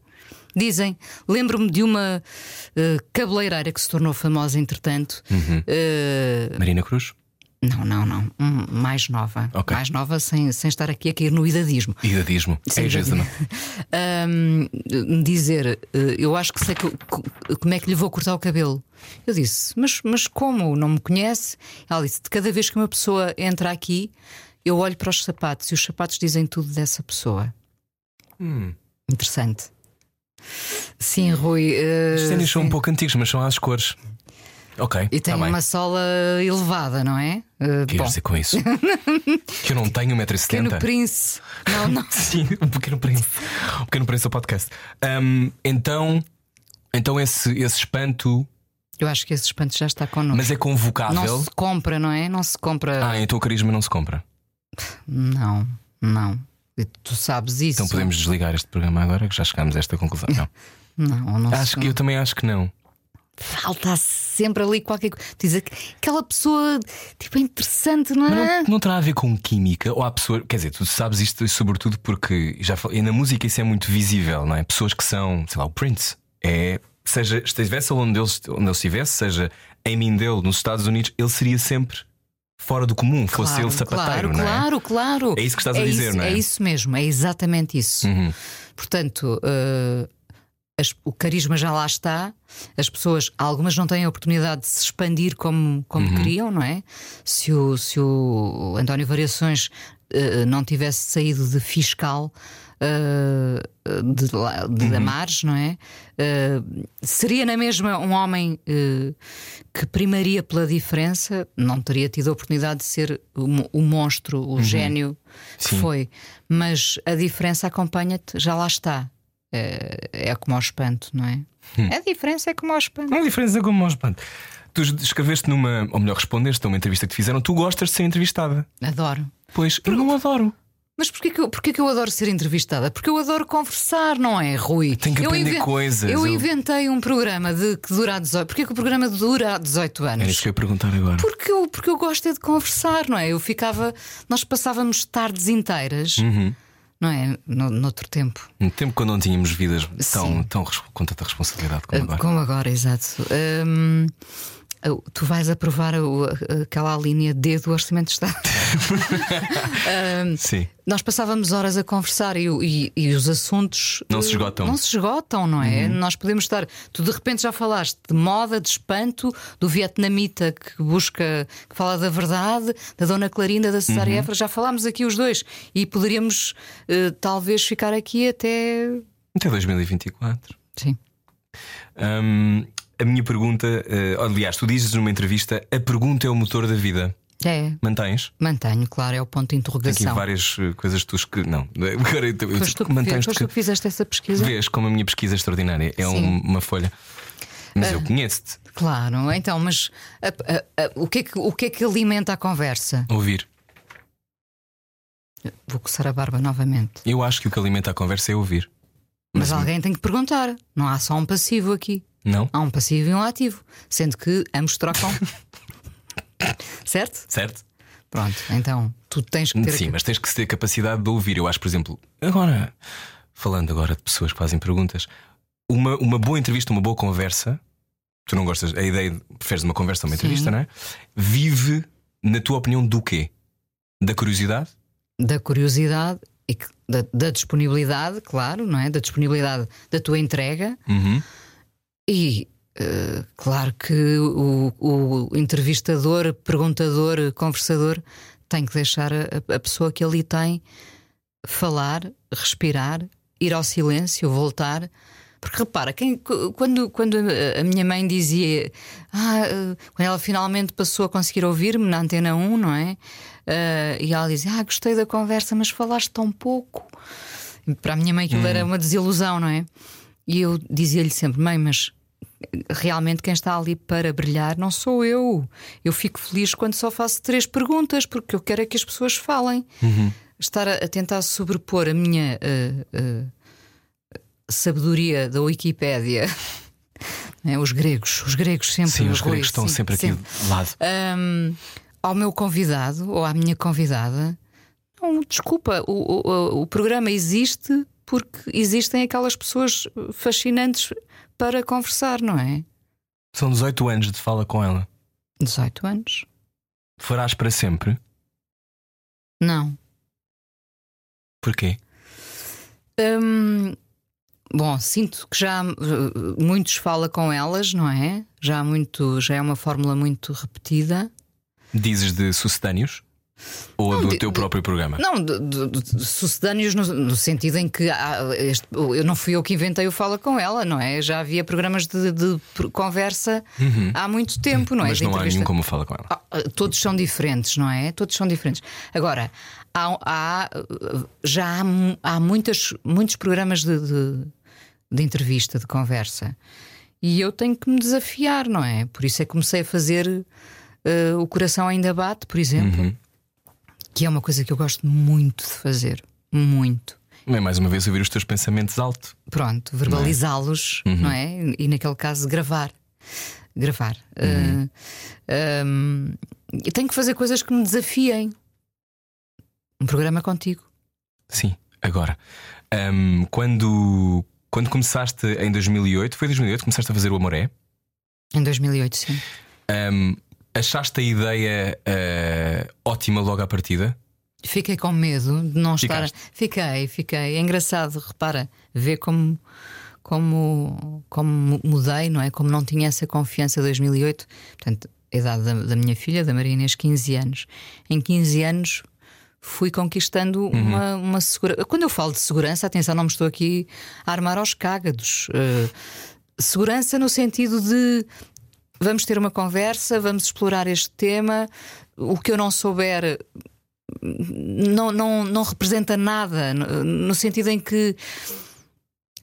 Dizem, lembro-me de uma uh, cabeleireira que se tornou famosa entretanto. Uhum. Uh, Marina Cruz? não, não, não. hum, mais nova. Ok. Mais nova, sem, sem estar aqui a cair no idadismo. Idadismo. Sim, Ageism. Ahm, dizer, eh, eu acho que sei que- co- como é que lhe vou cortar o cabelo. Eu disse, mas, mas como? Não me conhece? Ela disse: de cada vez que uma pessoa entra aqui, eu olho para os sapatos e os sapatos dizem tudo dessa pessoa. Hum. Interessante. Sim, Rui. eh, Os ténis são um pouco antigos, mas são às cores. Ok. E tem tá bem. uma sola elevada, não é? Eh, que bom, queres dizer com isso? que eu não tenho Pequeno 1,70m. Príncipe. Não, não. Sim, um pequeno príncipe. Um pequeno príncipe ao podcast. Ahm, então, então esse, esse espanto, Eu acho que esse espanto já está connosco. mas é convocável. Não se compra, não é? Não se compra. Ah, então o carisma não se compra. Não, não. Tu sabes isso. Então podemos desligar este programa agora que já chegámos a esta conclusão. Não. Não, não Acho que eu também acho que não. Falta sempre ali qualquer coisa. Que aquela pessoa tipo é interessante, não é? não, não terá a ver com química ou há pessoas. Quer dizer, tu sabes isto sobretudo porque já e na música isso é muito visível, não é? Pessoas que são, sei lá, o Prince. É, seja estivesse onde ele, onde ele estivesse, seja em Mindelo, nos Estados Unidos, ele seria sempre fora do comum, fosse Claro, ele sapateiro, claro, não é? claro, claro. É isso que estás a É dizer, isso- não é? É isso mesmo, é exatamente isso. Uhum. Portanto, eh, as- o carisma já lá está. As pessoas, algumas não têm a oportunidade de se expandir como, como Uhum. queriam, não é? Se o, se o António Variações eh, não tivesse saído de fiscal. Eh, de, de Uhum. Damares, não é? Eh, seria na mesma um homem eh, que primaria pela diferença, não teria tido a oportunidade de ser o, o monstro, o gênio que Uhum. Sim. foi. Mas a diferença acompanha-te, já lá está. É, é como ao espanto, não é? Hum. A diferença é como ao espanto. Uma diferença como aos espanto. Tu escreveste numa, ou melhor, respondeste a uma entrevista que te fizeram, tu gostas de ser entrevistada. Adoro. Pois, eu não adoro. Mas porquê que, eu, porquê que eu adoro ser entrevistada? Porque eu adoro conversar, não é, Rui? Tem que eu aprender coisas. Eu Eu- inventei um programa de, que dura há 18 Porquê que o programa dura há 18 Era anos? isso que eu ia perguntar agora. Porque eu, porque eu gosto é de conversar, não é? Eu ficava. Nós passávamos tardes inteiras, Uhum. não é? No, noutro tempo. No tempo quando não tínhamos vidas tão, Sim. tão com tanta responsabilidade como agora. Como agora, exato. Hum, Tu vais aprovar aquela linha D do Orçamento de Estado. Sim. Nós passávamos horas a conversar e, e- e os assuntos Não se esgotam. Não se esgotam, não é? Nós podemos estar. Tu de repente já falaste de moda, de espanto, do vietnamita que busca, que fala da verdade, da Dona Clarinda, da Cesária Évora. Já falámos aqui os dois e poderíamos eh, talvez ficar aqui até. Até 2024. Sim. Hum, a minha pergunta, eh, aliás, tu dizes numa entrevista: a pergunta é o motor da vida. É, Mantens? mantenho, claro, é o ponto de Tem aqui interrogação. várias eh, coisas tuas que. Não, agora eu, eu, Foste tu, que, mantens foste que, tu que fizeste essa pesquisa? vês como a minha pesquisa é extraordinária. É um- uma folha. Mas Ah. eu conheço-te. Claro, então, mas a- a- o, que é que, o que é que alimenta a conversa? Ouvir. Vou coçar a barba novamente. Eu acho que o que alimenta a conversa é ouvir. Mas alguém tem que perguntar. Não há só um passivo aqui. Não? Há um passivo e um ativo. Sendo que ambos trocam. certo? Certo? Pronto, então tu tens que ter. Sim, mas tens que ter capacidade de ouvir. Eu acho, por exemplo, agora, falando agora de pessoas que fazem perguntas, uma, uma boa entrevista, uma boa conversa, tu não gostas, a ideia, de- preferes uma conversa a uma Sim. entrevista, não é? Vive, na tua opinião, do quê? Da curiosidade? Da curiosidade e da, da disponibilidade, claro, não é? Da disponibilidade da tua entrega Uhum. E. eh, claro que o, o entrevistador, perguntador, conversador tem que deixar a, a pessoa que ali tem falar, respirar, ir ao silêncio, voltar. Porque repara, quem, qu- quando, quando a- minha mãe dizia, ah, eh, quando ela finalmente passou a conseguir ouvir-me na antena 1, não é? Eh, e ela dizia, ah, gostei da conversa, mas falaste tão pouco. E Para a minha mãe aquilo era uma desilusão, não é? E eu dizia-lhe sempre, mãe, mas realmente quem está ali para brilhar não sou eu. Eu fico feliz quando só faço três perguntas, porque eu quero é que as pessoas falem. Estar a, a tentar sobrepor a minha eh, eh, sabedoria da Wikipédia. né, Os gregos, os gregos sempre. Sim, os Rui, gregos estão sim, sempre aqui sempre. de lado. Hum, ao meu convidado ou à minha convidada, não, desculpa, o, o, o programa existe porque existem aquelas pessoas fascinantes para conversar, não é? São 18 anos de fala com ela. 18 anos? Farás para sempre? Não. Porquê? Hum, bom, sinto que já uh, muitos fala com elas, não é? Já muito, já é uma fórmula muito repetida. Dizes de sucedâneos? Ou Não, do de- teu próprio programa? Não, de, de- de sucedâneos no, no sentido em que há este- eu não fui eu que inventei o Fala com ela, não é? Já havia programas de, conversa há muito tempo, não é? Uhum. Mas não há nenhum como fala com ela. Ah, ah, Todos são diferentes, não é? Todos são diferentes. Agora, há, há, já há, há muitas, muitos programas de, de, entrevista, de conversa. E eu tenho que me desafiar, não é? Por isso é que comecei a fazer eh, O Coração Ainda Bate, por exemplo, que é uma coisa que eu gosto muito de fazer. Muito. É mais uma vez ouvir os teus pensamentos alto. Pronto, verbalizá-los, não é? E naquele caso, gravar. Gravar. Eh, um, e tenho que fazer coisas que me desafiem. Um programa contigo. Sim, agora. Ahm, quando, quando começaste em 2008, foi em 2008 que começaste a fazer o Amoré? Em 2008, sim. Ahm, achaste a ideia ah, ótima logo à partida? Fiquei com medo de não estar. Ficaste? Fiquei, fiquei. É engraçado, repara, ver como, como, como mudei, não é? Como não tinha essa confiança em 2008. Portanto, a idade da, da minha filha, da Maria Inês, 15 anos. Em 15 anos fui conquistando uma, uma segurança. Quando eu falo de segurança, atenção, não me estou aqui a armar aos cágados. Eh, segurança no sentido de vamos ter uma conversa, vamos explorar este tema. O que eu não souber não, não, não representa nada, no, no sentido em que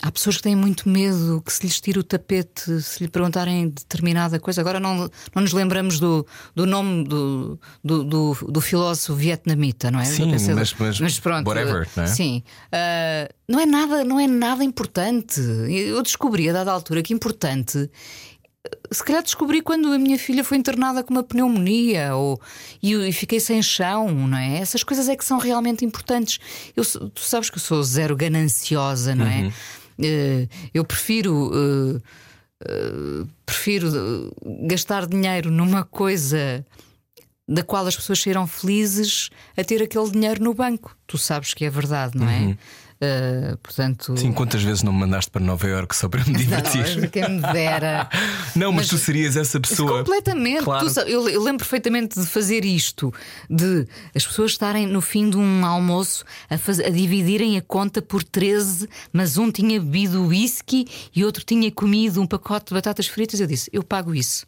há pessoas que têm muito medo que se lhes tire o tapete, se lhe perguntarem determinada coisa. Agora não, não nos lembramos do, do nome do, do, do, do filósofo vietnamita, não é? Sim, pensador. mas- mas whatever, não é? Sim. Ah, não, é nada, não é nada importante. Eu descobri a dada altura que importante se calhar descobri quando a minha filha foi internada com uma pneumonia ou, e, e fiquei sem chão, não é? Essas coisas é que são realmente importantes. Eu, tu sabes que eu sou zero gananciosa, não é? Eh, eu prefiro uh, prefiro gastar dinheiro numa coisa da qual as pessoas serão felizes a ter aquele dinheiro no banco. Tu sabes que é verdade, não é? Uhum. Uh, portanto, Sim, quantas vezes não me mandaste para Nova Iorque só para me divertir? Não, quem me dera. não, mas, mas, tu serias essa pessoa. Completamente. Claro. Tu, eu, eu, lembro perfeitamente de fazer isto: de as pessoas estarem no fim de um almoço a, faz, a dividirem a conta por 13, mas um tinha bebido whisky e outro tinha comido um pacote de batatas fritas. Eu disse: Eu pago isso.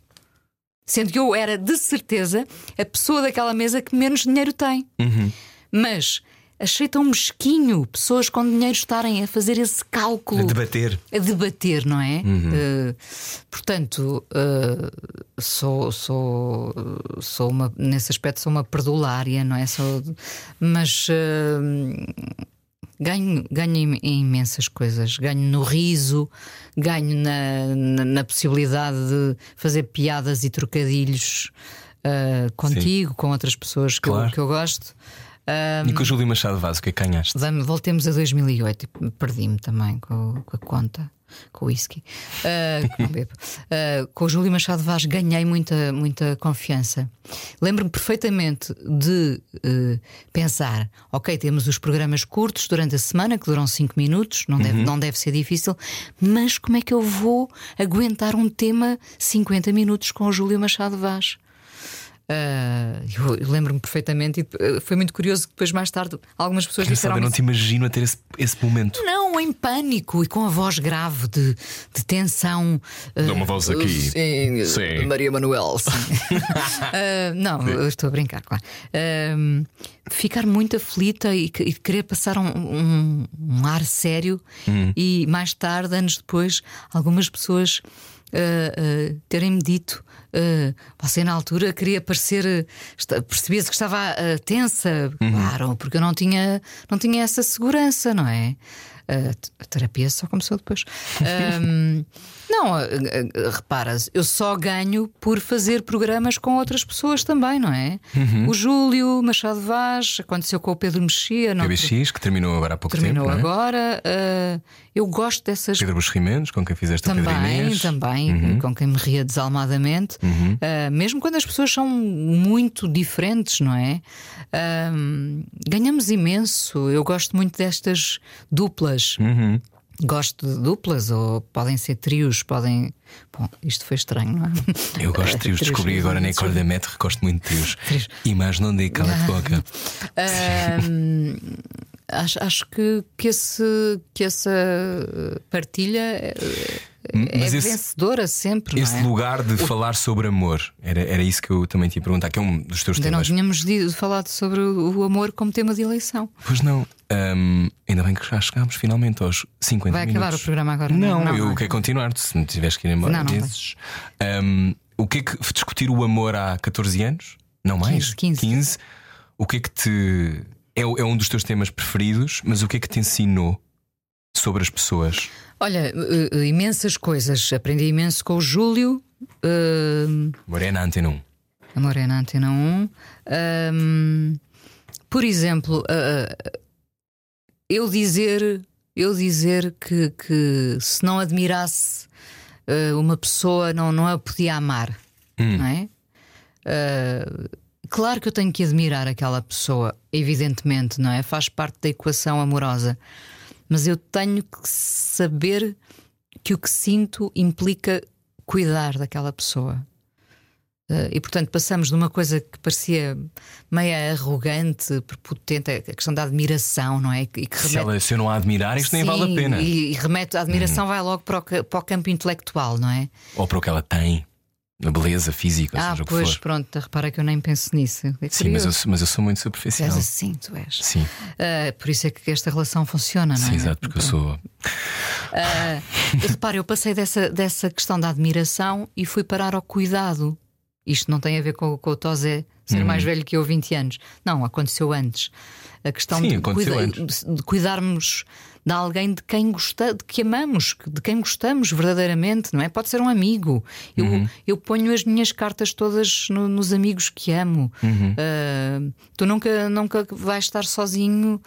Sendo que eu era de certeza a pessoa daquela mesa que menos dinheiro tem. Uhum. Mas achei tão mesquinho pessoas com dinheiro estarem a fazer esse cálculo. A debater. A debater, não é? Uhum. Uh, portanto, uh, sou, sou, sou uma, nesse aspecto, sou uma perdulária, não é? Sou, mas. Uh, ganho, ganho em, imensas coisas. Ganho no riso, ganho na, na, na possibilidade de fazer piadas e trocadilhos uh, contigo, Sim. com outras pessoas que, claro. eu, que eu gosto. Um, e com o Júlio Machado Vaz, o que é que ganhaste? Voltemos a 2008, perdi-me também com, com, a conta, com o whisky. Uh, uh, com o Júlio Machado Vaz ganhei muita, muita confiança. Lembro-me perfeitamente de uh, pensar: ok, temos os programas curtos durante a semana, que duram 5 minutos, não deve, uhum. não deve ser difícil, mas como é que eu vou aguentar um tema 50 minutos com o Júlio Machado Vaz? Uh, eu, lembro-me perfeitamente, e eh, foi muito curioso que depois, mais tarde, algumas pessoas Quem disseram. Sabe, eu não te imagino a ter esse, esse momento. Não, em pânico e com a voz grave de, de tensão. Uh, Dá uma voz aqui. Sim, sim. Maria Manuel, sim. uh, não, sim. estou a brincar, claro. ficar muito aflita e, e querer passar um, um, um ar sério, hum. e mais tarde, anos depois, algumas pessoas uh, uh, terem-me dito. Uh, você na altura queria parecer percebia-se que estava tensa, uhum. claro, porque eu não tinha, não tinha essa segurança, não é? a terapia só começou depois. um, não, reparas, eu só ganho por fazer programas com outras pessoas também, não é? Uhum. O Júlio Machado Vaz, aconteceu com o Pedro Mexia. Não... PBX, que terminou agora há pouco terminou tempo. Terminou agora. Uh, eu gosto dessas. Pedro Buxerimentos, com quem fizeste também, Pedro Inês. Também, uhum. com quem me ria desalmadamente. Uhum. Uh, mesmo quando as pessoas são muito diferentes, não é? Uh, ganhamos imenso. Eu gosto muito destas duplas. Uhum. Gosto de duplas, ou podem ser trios, podem. Bom, isto foi estranho, não é? Eu gosto de trios, descobri agora na Corda Metro, gosto muito de trios. trios. E mais não dei cala de boca. Um, acho, acho que, que, esse, que essa partilha é, é esse, vencedora sempre. Esse é? lugar de falar sobre amor, era, era isso que eu também te ia perguntar, que é um dos teus Ainda temas. não tínhamos falado sobre o amor como tema de eleição. Pois não. Um, ainda bem que já chegámos finalmente aos 50 Vai minutos. acabar o programa agora? Não, não, eu não. quero continuar. Se me tiveres que ir embora, não, não dizes. Um, o que é que discutir o amor há 14 anos? Não mais? 15. 15. O que é que te. É, é um dos teus temas preferidos, mas o que é que te ensinou sobre as pessoas? Olha, uh, imensas coisas. Aprendi imenso com o Júlio. Uh... Morena Antena 1. A Morena Antena 1. Um, por exemplo, uh, eu dizer, eu dizer que, que se não admirasse uma pessoa, não, não a podia amar, hum. não é? Claro que eu tenho que admirar aquela pessoa, evidentemente, não é? Faz parte da equação amorosa, mas eu tenho que saber que o que sinto implica cuidar daquela pessoa. Uh, e portanto passamos de uma coisa que parecia meia arrogante, prepotente, a questão da admiração, não é? E que remete... se, ela, se eu não a admirar, isto Sim, nem vale a pena. E, e remete, a admiração uhum. vai logo para o, para o, campo intelectual, não é? Ou para o que ela tem. A beleza física, ah, seja pois, o que for. pronto, repara que eu nem penso nisso. É Sim, mas eu, mas eu sou muito superficial. És assim, tu és. Sim. Uh, por isso é que esta relação funciona, não é? Sim, exato, porque eu sou. Uh, repara, eu passei dessa, dessa questão da admiração e fui parar ao cuidado. Isto não tem a ver com, com o Tosé ser mais velho que eu 20 anos. Não, aconteceu antes. A questão Sim, de, aconteceu cuida- antes. de cuidarmos de alguém de quem gosta, de que amamos, de quem gostamos verdadeiramente, não é? Pode ser um amigo. Eu, Uhum. eu ponho as minhas cartas todas no- nos amigos que amo. Uhum. Ah, tu nunca, nunca vais estar sozinho.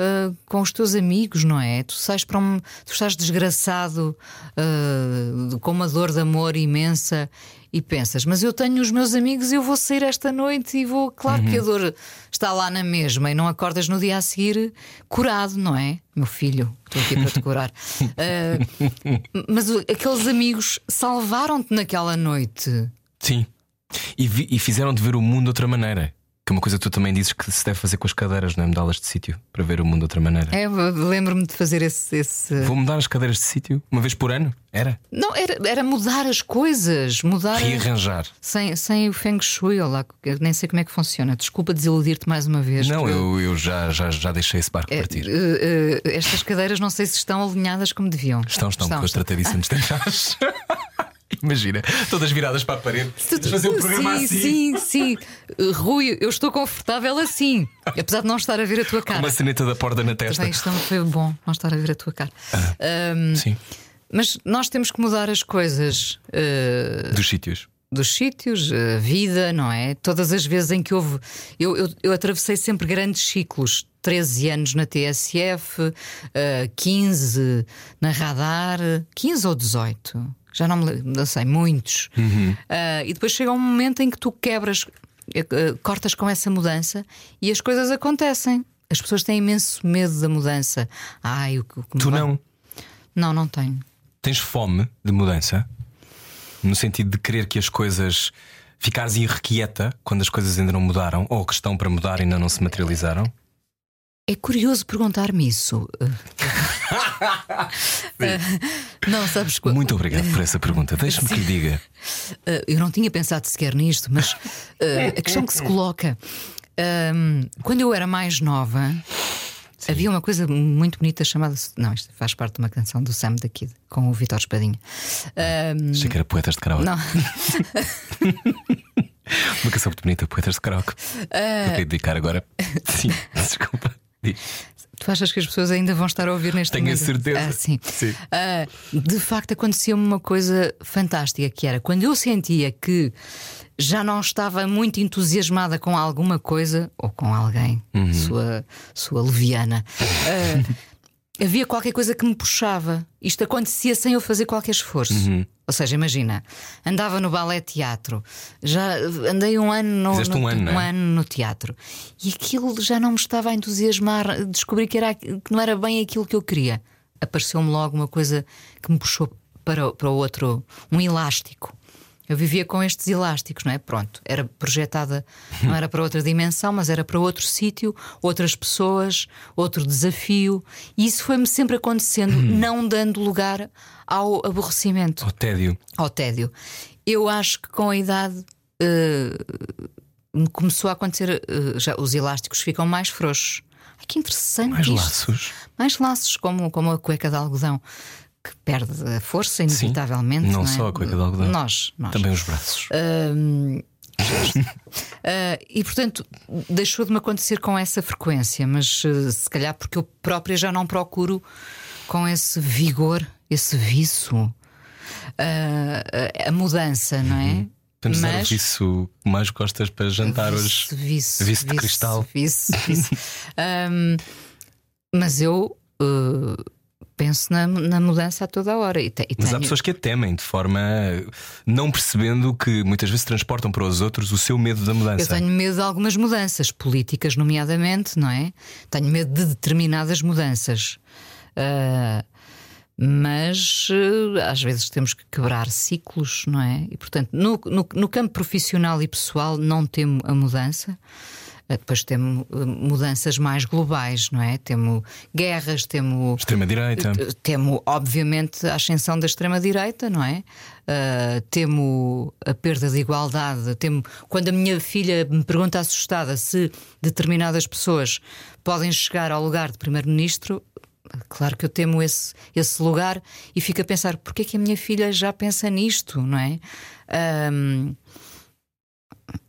ah, com os teus amigos, não é? Tu sais para um. Tu estás desgraçado ah, com uma dor de amor imensa e pensas, mas eu tenho os meus amigos e eu vou sair esta noite e vou. Claro que a dor está lá na mesma e não acordas no dia a seguir curado, não é? Meu filho, estou aqui para te curar. Ah, mas aqueles amigos salvaram-te naquela noite. Sim. E, e fizeram-te ver o mundo de outra maneira. Que é uma coisa que tu também dizes que se deve fazer com as cadeiras, não é? Mudá-las de sítio para ver o mundo de outra maneira. É, lembro-me de fazer esse. esse... Vou mudar as cadeiras de sítio uma vez por ano? Era? Não, era, era mudar as coisas, mudar. Rearranjar. Sem, sem o Feng Shui, ou lá, eu nem sei como é que funciona. Desculpa desiludir-te mais uma vez. Não, porque, eu, eu já, já, já deixei esse barco eh, partir. eh, eh, estas cadeiras não sei se estão alinhadas como deviam. Estão, estão, porque eu tratei disso antes de. Imagina, todas viradas para a parede. Vamos fazer um programa sim, assim. sim, sim. Uh, Rui, eu estou confortável assim. Apesar de não estar a ver a tua cara. Uma caneta da porta na testa. Bem, isto não foi bom não estar a ver a tua cara. Ahm, Sim, mas nós temos que mudar as coisas. uh, dos sítios. dos sítios, a vida, não é? Todas as vezes em que houve. Eu, eu, eu atravessei sempre grandes ciclos. 13 anos na TSF, eh, 15 na Radar, 15 ou 18, já não me não sei, muitos. Eh, e depois chega um momento em que tu quebras, eh, cortas com essa mudança e as coisas acontecem. As pessoas têm imenso medo da mudança. Ai, o que Tu vai- não. Não, não tenho. Tens fome de mudança? No sentido de querer que as coisas. Ficares irrequieta quando as coisas ainda não mudaram ou que estão para mudar e ainda não se materializaram? É curioso perguntar-me isso. Eh, não, sabes quando. Muito obrigado por essa pergunta. Deixa-me que lhe diga. Uh, eu não tinha pensado sequer nisto, mas uh, a questão que se coloca. um, quando eu era mais nova, havia uma coisa muito bonita chamada. Não, isto faz parte de uma canção do Sam da Kid com o Vitor Espadinha. Um, Achei que era poetas de karaoke. não, Uma canção muito bonita, poetas de karaoke. Eu queria dedicar agora. Sim, desculpa. Diz. Tu achas que as pessoas ainda vão estar a ouvir neste Tenho a momento? certeza. Ah, sim. Sim. Ah, de facto, acontecia-me uma coisa fantástica que era quando eu sentia que já não estava muito entusiasmada com alguma coisa ou com alguém, Uhum. sua, sua leviana. ah, Havia qualquer coisa que me puxava. Isto acontecia sem eu fazer qualquer esforço. Uhum. Ou seja, imagina, andava no balé teatro, já andei um ano no, Fizeste no- um ano, não é? ano no teatro e aquilo já não me estava a entusiasmar. Descobri que, era, que não era bem aquilo que eu queria. Apareceu-me logo uma coisa que me puxou para, para o outro, um elástico. Eu vivia com estes elásticos, não é? Pronto, era projetada, não era para outra dimensão, mas era para outro sítio, outras pessoas, outro desafio. E isso foi-me sempre acontecendo, não dando lugar ao aborrecimento O tédio. ao tédio. Eu acho que com a idade me começou a acontecer, eh, já os elásticos ficam mais frouxos. Ai, que interessante Mais isto. laços. Mais laços, como, como a cueca de algodão, que perde a força, inevitavelmente. Não é? só a cueca de algodão. Nós, nós. Também os braços. Ah, e portanto deixou de me acontecer com essa frequência, mas eh, se calhar porque eu própria já não procuro com esse vigor, esse viço, ah, a, mudança, não é? Vamos dar o Mas- viço que mais gostas para jantar hoje. Vice, vice, Vice de cristal. vice, vice. Ahm, mas eu uh, penso na, na mudança a toda hora. E, te- e Mas há pessoas que a temem de forma não percebendo que muitas vezes transportam para os outros o seu medo da Eu mudança. tenho medo de algumas mudanças, políticas, nomeadamente, não é? Tenho medo de determinadas mudanças. Ah, mas eh, às vezes temos que quebrar ciclos, não é? E portanto, no, no, no campo profissional e pessoal, não temo a mudança. Ah, Depois temos eh, mudanças mais globais, não é? Temos guerras, temos Extrema-direita. Temo, obviamente, a ascensão da extrema-direita, não é? Uh, temo a perda de igualdade. Temo, quando a minha filha me pergunta assustada se determinadas pessoas podem chegar ao lugar de primeiro-ministro, claro que eu temo esse, esse lugar e fico a pensar: porque é que a minha filha já pensa nisto, não é? Um,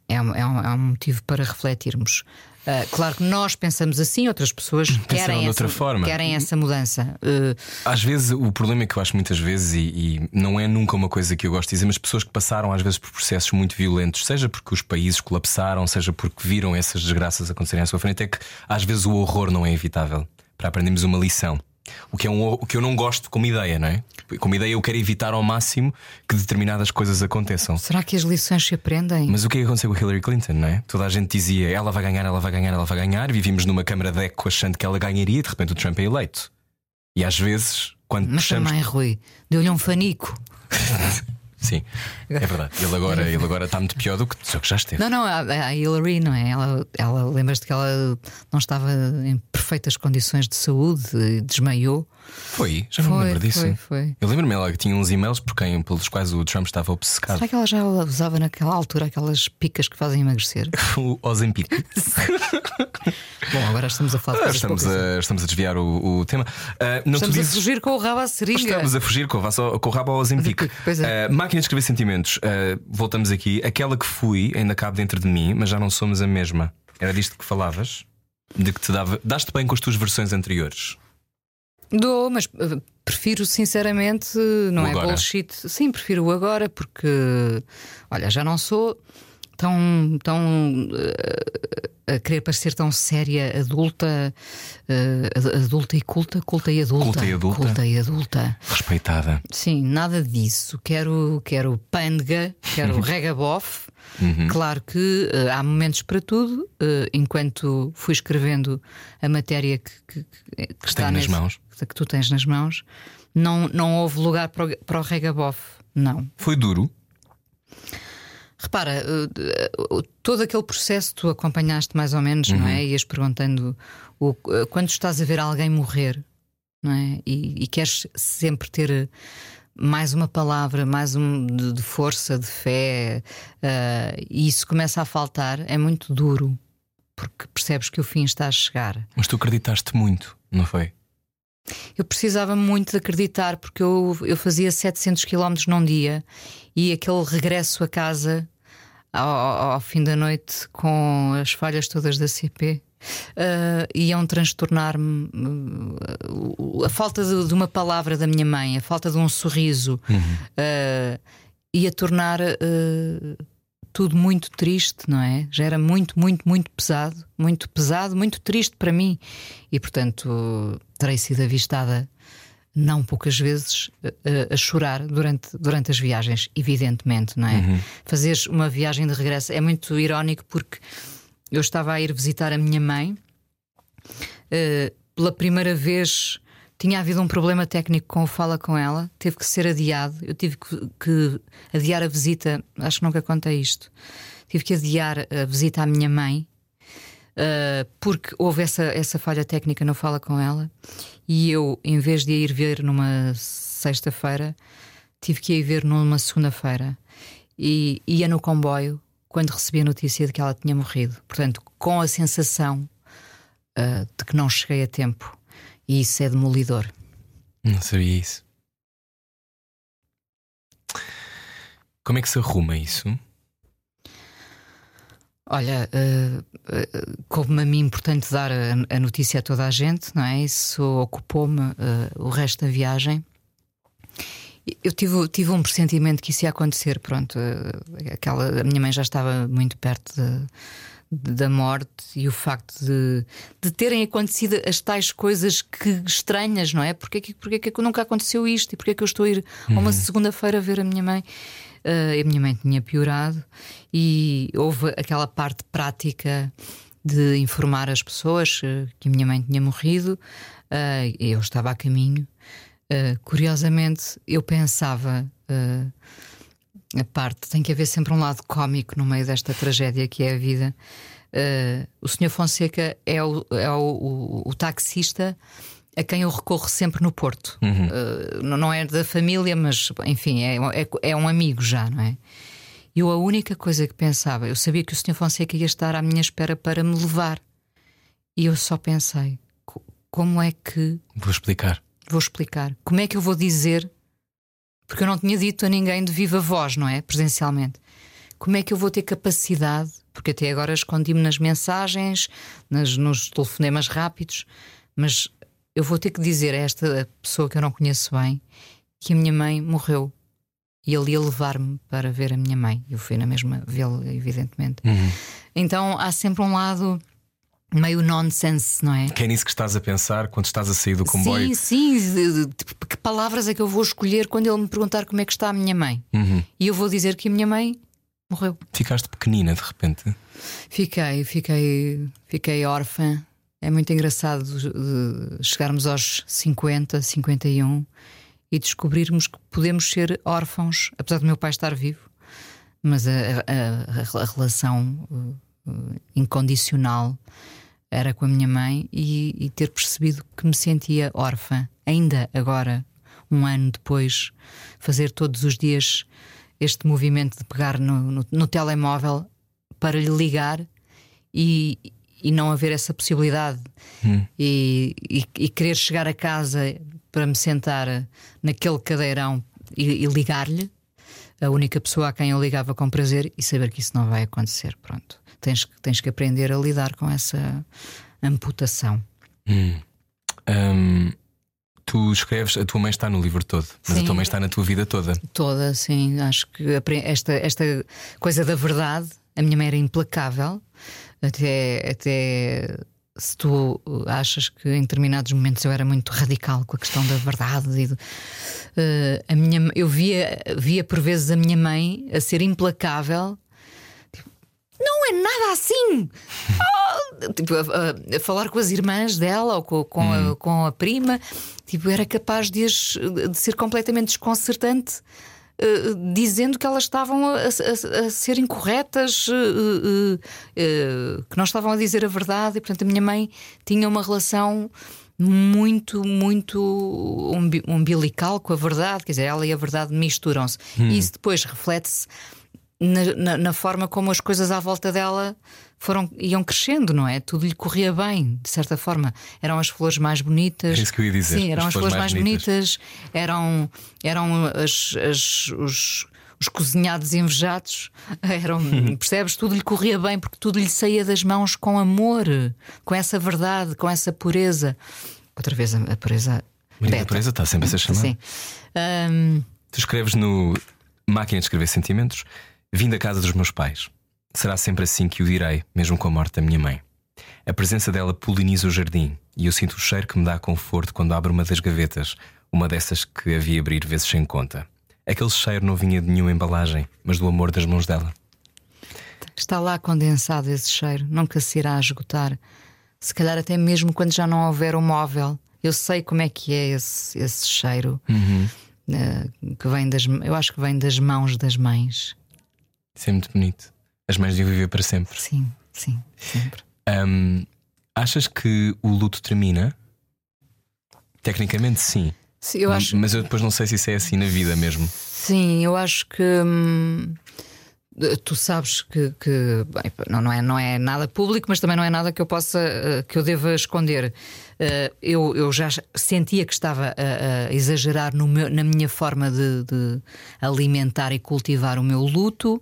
é, um, é, um, é um motivo para refletirmos. Uh, claro que nós pensamos assim, outras pessoas querem, essa, forma. querem essa mudança. Uh, Às vezes, o problema é que eu acho muitas vezes, e, e não é nunca uma coisa que eu gosto de dizer, mas pessoas que passaram às vezes por processos muito violentos, seja porque os países colapsaram, seja porque viram essas desgraças acontecerem à sua frente, é que às vezes o horror não é evitável para aprendermos uma lição. O que, é um, o que eu não gosto como ideia, não é? Como ideia, eu quero evitar ao máximo que determinadas coisas aconteçam. será que as lições se aprendem? Mas o que é aconteceu com Hillary Clinton, não é? Toda a gente dizia ela vai ganhar, ela vai ganhar, ela vai ganhar. Vivíamos numa câmara de eco achando que ela ganharia e de repente o Trump é eleito. E às vezes, quando Mas puxamos. também, Rui, deu-lhe um fanico. Sim, é verdade. Ele agora, ele agora está muito pior do que, do que já esteve. Não, não, a, a Hillary, não é? Ela, ela lembras-te que ela não estava em perfeitas condições de saúde, desmaiou. Foi, já não me Foi, lembro disso. foi, foi. Eu lembro-me ela que tinha uns e-mails por quem, pelos quais o Trump estava obcecado. Será que ela já usava naquela altura aquelas picas que fazem emagrecer? O Ozempic. Bom, agora estamos a falar de Ah, estamos, poucas. a, estamos a desviar o, o tema. Não Estamos tu a dizes- fugir com o rabo à seringa. Estamos a fugir com, o com o rabo ao Ozempic. Pois é. Ah, máquina de escrever sentimentos. Ah, voltamos aqui. Aquela que fui ainda cabe dentro de mim, mas já não somos a mesma. Era disto que falavas? De que te dava. Daste bem com as tuas versões anteriores. Dou, mas uh, prefiro sinceramente, não O é agora. bullshit. Sim, prefiro o agora porque, olha, já não sou tão, tão uh, a querer parecer tão séria, adulta, uh, ad- adulta e culta, culta e adulta. Culta e adulta. Culta e adulta. Respeitada. Sim, nada disso. Quero, quero pândega, quero regabof. Claro que eh, há momentos para tudo. enquanto fui escrevendo a matéria que, que, que- que está nas mãos. que tu tens nas mãos, não, não houve lugar para o, para o regabof. Não. Foi duro. Repara, eh, eh, todo aquele processo tu acompanhaste mais ou menos, não é? Ias perguntando o, eh, quando estás a ver alguém morrer, não é? E, e queres sempre ter mais uma palavra, mais um de, de força, de fé, eh, e isso começa a faltar, é muito duro, porque percebes que o fim está a chegar. Mas tu acreditaste muito, não foi? Eu precisava muito de acreditar porque eu, eu fazia 700 km num dia e aquele regresso a casa ao, ao- fim da noite com as falhas todas da CP. eh, iam transtornar-me o- a falta de, de uma palavra da minha mãe, a falta de um sorriso, eh, ia tornar eh, tudo muito triste, não é? Já era muito, muito, muito pesado, muito pesado, muito triste para mim. E portanto terei sido avistada não poucas vezes a, a chorar durante, durante as viagens, evidentemente, não é? Fazeres uma viagem de regresso é muito irónico porque eu estava a ir visitar a minha mãe. eh, pela primeira vez tinha havido um problema técnico com o Fala com ela, teve que ser adiado. Eu tive que, que adiar a visita, acho que nunca contei isto. Tive que adiar a visita à minha mãe Uh, porque houve essa, essa falha técnica no Fala com ela e eu, em vez de ir ver numa sexta-feira, tive que ir ver numa segunda-feira e ia no comboio quando recebi a notícia de que ela tinha morrido. Portanto, com a sensação uh, de que não cheguei a tempo, e isso é demolidor. Não sabia isso. Como é que se arruma isso? Olha, uh, uh, coube-me a mim importante dar a, notícia a toda a gente, não é? Isso ocupou-me uh, o resto da viagem. Eu tive, tive um pressentimento que isso ia acontecer. Pronto, aquela, a minha mãe já estava muito perto de- da morte e o facto de, de terem acontecido as tais coisas que estranhas, não é? Porque é que, é que nunca aconteceu isto e porque é que eu estou a ir a uma segunda-feira ver a minha mãe? Uh, a minha mãe tinha piorado e houve aquela parte prática de informar as pessoas uh, que a minha mãe tinha morrido. Uh, eu estava a caminho. Uh, curiosamente, eu pensava. uh, a parte, tem que haver sempre um lado cómico no meio desta tragédia que é a vida. Uh, o Sr. Fonseca é, o, é o, o- o taxista a quem eu recorro sempre no Porto. Uh, não- é da família, mas enfim, é, é, é um amigo já, não é? E eu a única coisa que pensava, eu sabia que o Sr. Fonseca ia estar à minha espera para me levar. E eu só pensei: co- como é que Vou explicar. vou explicar? Como é que eu vou dizer? Porque eu não tinha dito a ninguém de viva voz, não é? Presencialmente. como é que eu vou ter capacidade? Porque até agora escondi-me nas mensagens, nas, nos telefonemas rápidos, mas eu vou ter que dizer a esta pessoa que eu não conheço bem que a minha mãe morreu. E ele ia levar-me para ver a minha mãe. Eu fui na mesma vê-la, evidentemente. Uhum. Então há sempre um lado meio nonsense, não é? Que é nisso que estás a pensar quando estás a sair do comboio? Sim, sim. tipo, que palavras é que eu vou escolher quando ele me perguntar como é que está a minha mãe? Uhum. E eu vou dizer que a minha mãe morreu. Ficaste pequenina de repente. Fiquei, fiquei, fiquei órfã. É muito engraçado chegarmos aos 50, 51 e descobrirmos que podemos ser órfãos, apesar do meu pai estar vivo, mas a, a- a- a relação uh, uh, incondicional era com a minha mãe e, e ter percebido que me sentia órfã, ainda agora, um ano depois, fazer todos os dias este movimento de pegar no, no- no telemóvel para lhe ligar e, e não haver essa possibilidade. E, e- e querer chegar a casa para me sentar naquele cadeirão e, e ligar-lhe a única pessoa a quem eu ligava com prazer e saber que isso não vai acontecer. Pronto, tens, que- tens que aprender a lidar com essa amputação. Hum, tu escreves, a tua mãe está no livro todo, mas a Sim. tua mãe está na tua vida toda. Toda, sim. Acho que esta, esta coisa da verdade, a minha mãe era implacável. Até, até se tu achas que em determinados momentos eu era muito radical com a questão da verdade e do- Eh, a minha, eu via, via por vezes a minha mãe a ser implacável. Não é nada assim! Ah! Tipo, a, a- falar com as irmãs dela ou com, com, a, com a prima, tipo, era capaz de, de ser completamente desconcertante. eh, dizendo que elas estavam a, a- a ser incorretas, eh, eh, que não estavam a dizer a verdade, e portanto a minha mãe tinha uma relação muito, muito umbi- umbilical com a verdade, quer dizer, ela e a verdade misturam-se. E isso depois reflete-se na, na- na forma como as coisas à volta dela foram, iam crescendo, não é? Tudo lhe corria bem, de certa forma. Eram as flores mais bonitas. É isso que eu ia dizer, Sim, eram as as, flores mais mais bonitas, eram, eram as, as- os, os cozinhados invejados. Eram, percebes? Tudo lhe corria bem porque tudo lhe saía das mãos com amor, com essa verdade, com essa pureza. Outra vez a, a pureza. Maria da. Pureza está sempre a ser chamada. Sim. Ahm, Tu escreves no Máquina de Escrever Sentimentos: Vim da casa dos meus pais. Será sempre assim que o direi, mesmo com a morte da minha mãe. A presença dela poliniza o jardim e eu sinto o cheiro que me dá conforto quando abro uma das gavetas, uma dessas que havia abrir vezes sem conta. Aquele cheiro não vinha de nenhuma embalagem, mas do amor das mãos dela. Está lá condensado esse cheiro, nunca se irá esgotar. Se calhar até mesmo quando já não houver o móvel. Eu sei como é que é esse, esse cheiro eh, que vem das. Eu acho que vem das mãos das mães. Isso é muito bonito. As mães deviam viver para sempre. Sim, sim, sempre. Hum, achas que o luto termina? Tecnicamente, sim. Sim, eu acho, Mas eu depois não sei se isso é assim na vida mesmo. sim, eu acho que. hum, Tu sabes que, que, bem, não, não, é, não é nada público, mas também não é nada que eu possa eh, que eu deva esconder. Eh, Eu, eu já sentia que estava a, a exagerar meu- na minha forma de, de alimentar e cultivar o meu luto.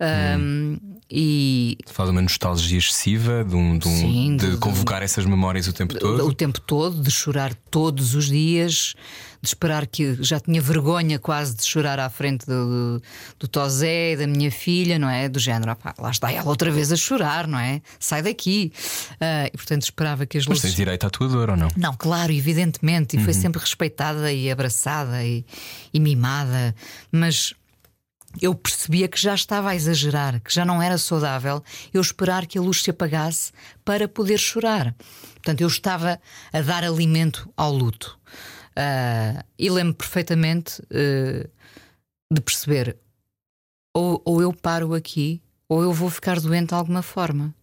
Um, E Fala de uma nostalgia excessiva, de, um, de, um- Sim, de de- convocar essas memórias o tempo todo. o tempo todo, de chorar todos os dias, de esperar que já tinha vergonha quase de chorar à frente do, do, do Tosé e da minha filha, não é? Do género, opá, lá está ela outra vez a chorar, não é? Sai daqui. Ah, e portanto esperava que as Mas luzes. tens direito à tua dor ou não? Não, claro, evidentemente, e foi sempre respeitada e abraçada e, e mimada, mas eu percebia que já estava a exagerar, que já não era saudável eu esperar que a luz se apagasse para poder chorar. Portanto, eu estava a dar alimento ao luto. Ah, e lembro perfeitamente eh, de perceber ou, ou eu paro aqui ou eu vou ficar doente de alguma forma.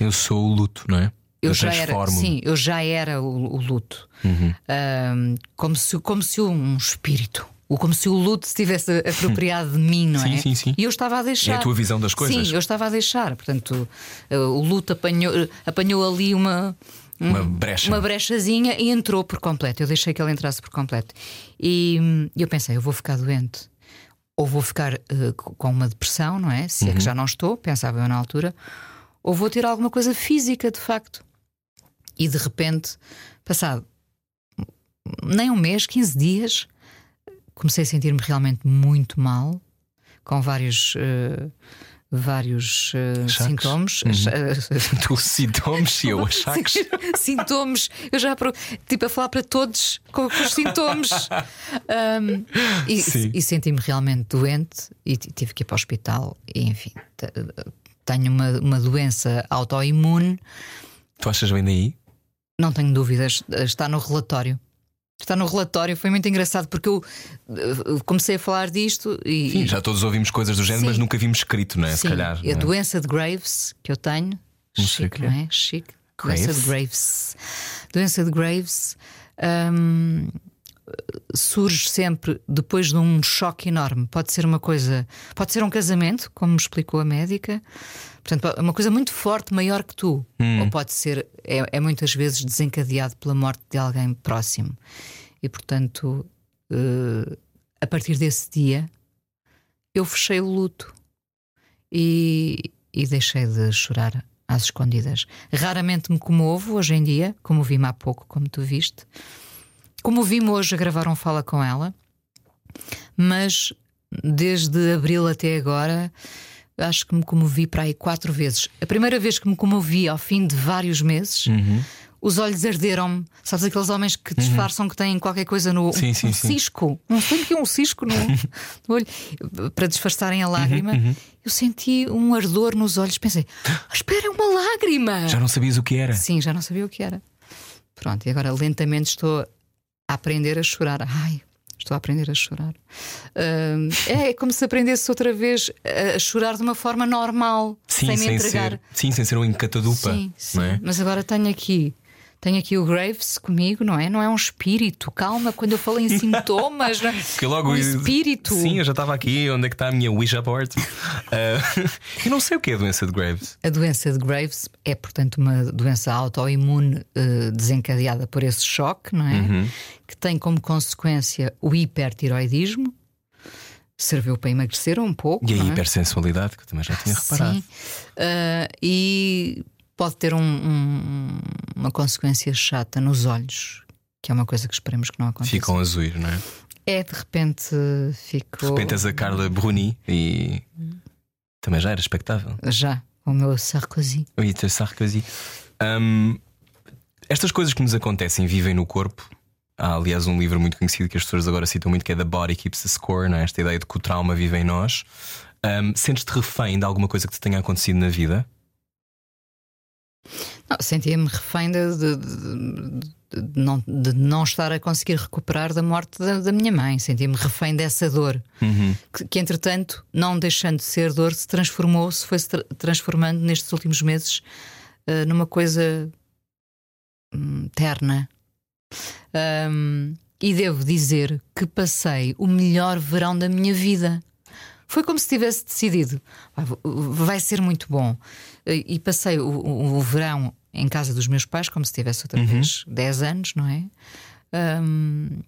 Eu sou o luto, não é? Eu, já era, sim, eu já era o, o luto. Uhum. Ahm, como, se, como se um espírito, ou como se o luto se tivesse apropriado de mim, não Sim, é? sim, sim. E eu estava a deixar. É a tua visão das coisas. Sim, eu estava a deixar. Portanto, o luto apanhou, apanhou ali uma. Uma brecha. Uma brechazinha e entrou por completo. Eu deixei que ele entrasse por completo. E hum, eu pensei, eu vou ficar doente. ou vou ficar uh, com uma depressão, não é? Se uhum. é que já não estou, pensava eu na altura, ou vou ter alguma coisa física de facto. E de repente, passado nem um mês, 15 dias, comecei a sentir-me realmente muito mal, com vários. Uh, vários uh, sintomas. Uhum. tu sintomas e eu achaques. sintomas. Eu já tipo a falar para todos com, com os sintomas. Um, e, e senti-me realmente doente e tive que ir para o hospital. E, enfim, tenho uma, uma doença autoimune. Tu achas bem daí? Não tenho dúvidas. Está no relatório está no relatório, foi muito engraçado porque eu comecei a falar disto e. Sim, já todos ouvimos coisas do género, Sim. mas nunca vimos escrito, não é? Sim. Se calhar. A é? doença de Graves que eu tenho, não chique, não é? Chique. Doença de Graves. Doença de Graves hum, surge sempre depois de um choque enorme. Pode ser uma coisa, pode ser um casamento, como me explicou a médica. Portanto, é uma coisa muito forte, maior que tu. Hum. Ou pode ser, é, é, muitas vezes desencadeado pela morte de alguém próximo. E, portanto, uh, a partir desse dia, eu fechei o luto e, e deixei de chorar às escondidas. Raramente me comovo hoje em dia, como vi-me há pouco, como tu viste. Como vi-me hoje a gravar um Fala com ela, mas desde abril até agora acho que me comovi para aí quatro vezes. A primeira vez que me comovi ao fim de vários meses. Uhum. Os olhos arderam-me. Sabes aqueles homens que disfarçam uhum. que têm qualquer coisa no sim, sim, um sim. cisco. Que é um cisco no, no, olho para disfarçarem a lágrima. Uhum, uhum. Eu senti um ardor nos olhos. Pensei, ah, espera, é uma lágrima. Já não sabias o que era? Sim, já não sabia o que era. Pronto, e agora lentamente estou a aprender a chorar. Ai, Estou a aprender a chorar. Uh, é como se aprendesse outra vez a chorar de uma forma normal, sim, sem me entregar. Ser, sim, sem ser um encatadupa. Sim, sim. É? Mas agora tenho aqui tenho aqui o Graves comigo, não é? Não é um espírito. Calma, quando eu falo em sintomas, não é? que logo um espírito. Sim, eu já estava aqui. Onde é que está a minha Ouija board? uh, eu não sei o que é a doença de Graves. A doença de Graves é, portanto, uma doença autoimune uh, desencadeada por esse choque, não é? Uhum. Que tem como consequência o hipertiroidismo serviu para emagrecer um pouco. E a é? hipersensualidade, que eu também já tinha reparado. Sim. Uh, e pode ter um, um, uma consequência chata nos olhos, que é uma coisa que esperemos que não aconteça. Ficam azuis, não é? É, de repente fico. De repente és a Carla Bruni e também já era expectável. Já, o meu Sarkozy. O teu Sarkozy. Um, estas coisas que nos acontecem vivem no corpo. Há, aliás, um livro muito conhecido que as pessoas agora citam muito que é The Body Keeps the Score, não é? esta ideia de que o trauma vive em nós. Um, Sentes-te refém de alguma coisa que te tenha acontecido na vida? Sentia-me refém de, de, de, de, não, de não estar a conseguir recuperar da morte da, da minha mãe. Sentia-me refém dessa dor, uhum. que, que, entretanto, não deixando de ser dor, se transformou, se foi -se tra transformando nestes últimos meses uh, numa coisa um, terna. Um, e devo dizer que passei o melhor verão da minha vida. Foi como se tivesse decidido: vai ser muito bom. E passei o, o, o verão em casa dos meus pais, como se tivesse outra uhum. vez 10 anos, não é? Um,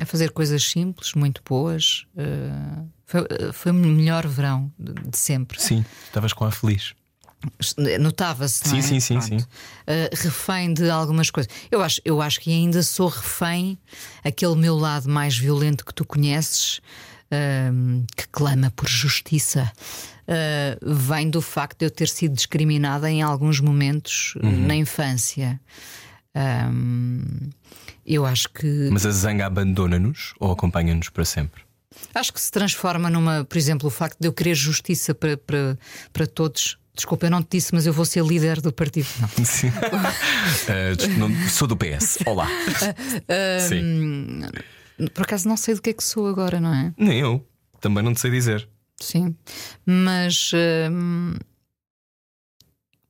a fazer coisas simples, muito boas. Uh, foi, foi o melhor verão de, de sempre. Sim, estavas com a feliz. Notava-se, sim, é? sim, sim, sim. Uh, refém de algumas coisas. Eu acho, eu acho que ainda sou refém, aquele meu lado mais violento que tu conheces, que clama por justiça. Uh, vem do facto de eu ter sido discriminada em alguns momentos uhum. na infância. Um, eu acho que. Mas a zanga abandona-nos ou acompanha-nos para sempre? Acho que se transforma numa, por exemplo, o facto de eu querer justiça para, para, para todos. Desculpa, eu não te disse, mas eu vou ser líder do partido. Não. Sim. uh, sou do PS. Olá. Uh, Sim. Por acaso não sei do que é que sou agora, não é? Nem eu. Também não te sei dizer. Sim. Mas. Hum,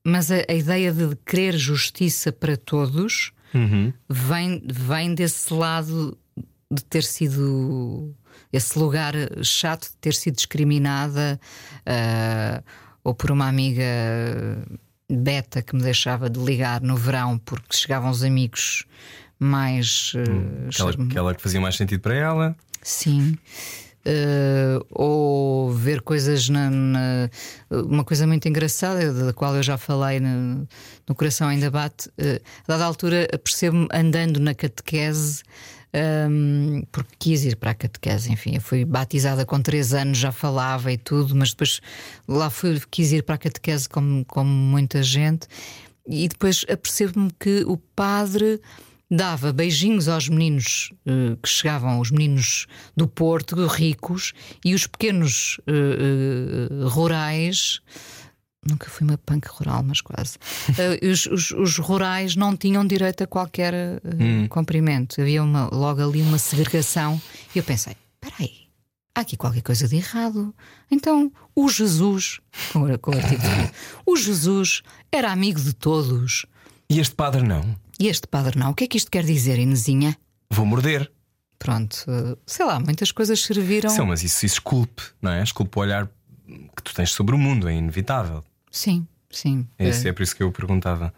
mas a, a, ideia de querer justiça para todos uhum. vem, vem desse lado de ter sido. esse lugar chato de ter sido discriminada uh, ou por uma amiga beta que me deixava de ligar no verão porque chegavam os amigos mais. Uh, aquela, aquela que fazia mais sentido para ela. Sim. Uh, ou ver coisas na, na, uma coisa muito engraçada da qual eu já falei no, no coração ainda bate uh, a dada altura percebo-me andando na catequese um, porque quis ir para a catequese, enfim, eu fui batizada com 3 anos, já falava e tudo, mas depois lá fui, quis ir para a catequese como, como muita gente, e depois apercebo-me que o padre dava beijinhos aos meninos uh, que chegavam, os meninos do Porto, ricos, e os pequenos uh, uh, rurais. Nunca fui uma punk rural, mas quase. os, os, os, rurais não tinham direito a qualquer hum. cumprimento. Havia uma, logo ali uma segregação. E eu pensei: espera aí, há aqui qualquer coisa de errado. Então, o Jesus, com, com o artigo, o Jesus era amigo de todos. E este padre não? E este padre não. O que é que isto quer dizer, Inezinha? Vou morder. Pronto, sei lá, muitas coisas serviram. Sim, mas isso, isso esculpe, não é? Esculpe o olhar que tu tens sobre o mundo, é inevitável. Sim, sim. É, é. é por isso que eu perguntava.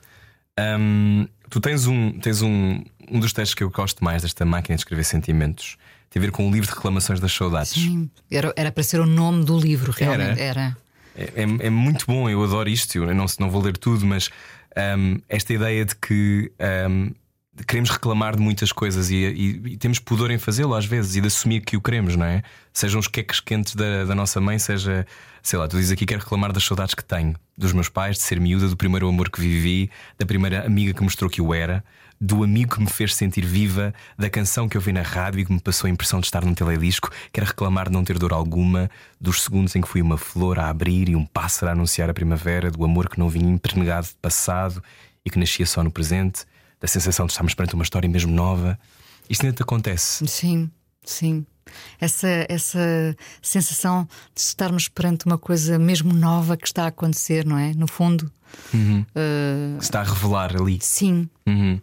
Um, tu tens um, tens um, um dos textos que eu gosto mais desta máquina de escrever sentimentos. Tem a ver com o livro de reclamações das saudades. Sim, era, era para ser o nome do livro, realmente. Era. era. É, é, é, muito bom, eu adoro isto. Eu não, não vou ler tudo, mas um, esta ideia de que um, queremos reclamar de muitas coisas e, e, e temos pudor em fazê-lo às vezes e de assumir que o queremos, não é? Sejam os queques quentes da, da nossa mãe, seja, sei lá, tu dizes aqui quero reclamar das saudades que tenho, dos meus pais, de ser miúda, do primeiro amor que vivi, da primeira amiga que mostrou que eu era do amigo que me fez sentir viva, da canção que eu vi na rádio e que me passou a impressão de estar num teledisco, quero reclamar de não ter dor alguma, dos segundos em que fui uma flor a abrir e um pássaro a anunciar a primavera, do amor que não vinha impregnado de passado e que nascia só no presente, da sensação de estarmos perante uma história mesmo nova. Isto ainda te acontece? Sim, sim. Essa, essa sensação de estarmos perante uma coisa mesmo nova que está a acontecer, não é? No fundo. Uhum. Uh... Está a revelar ali. Sim. Uhum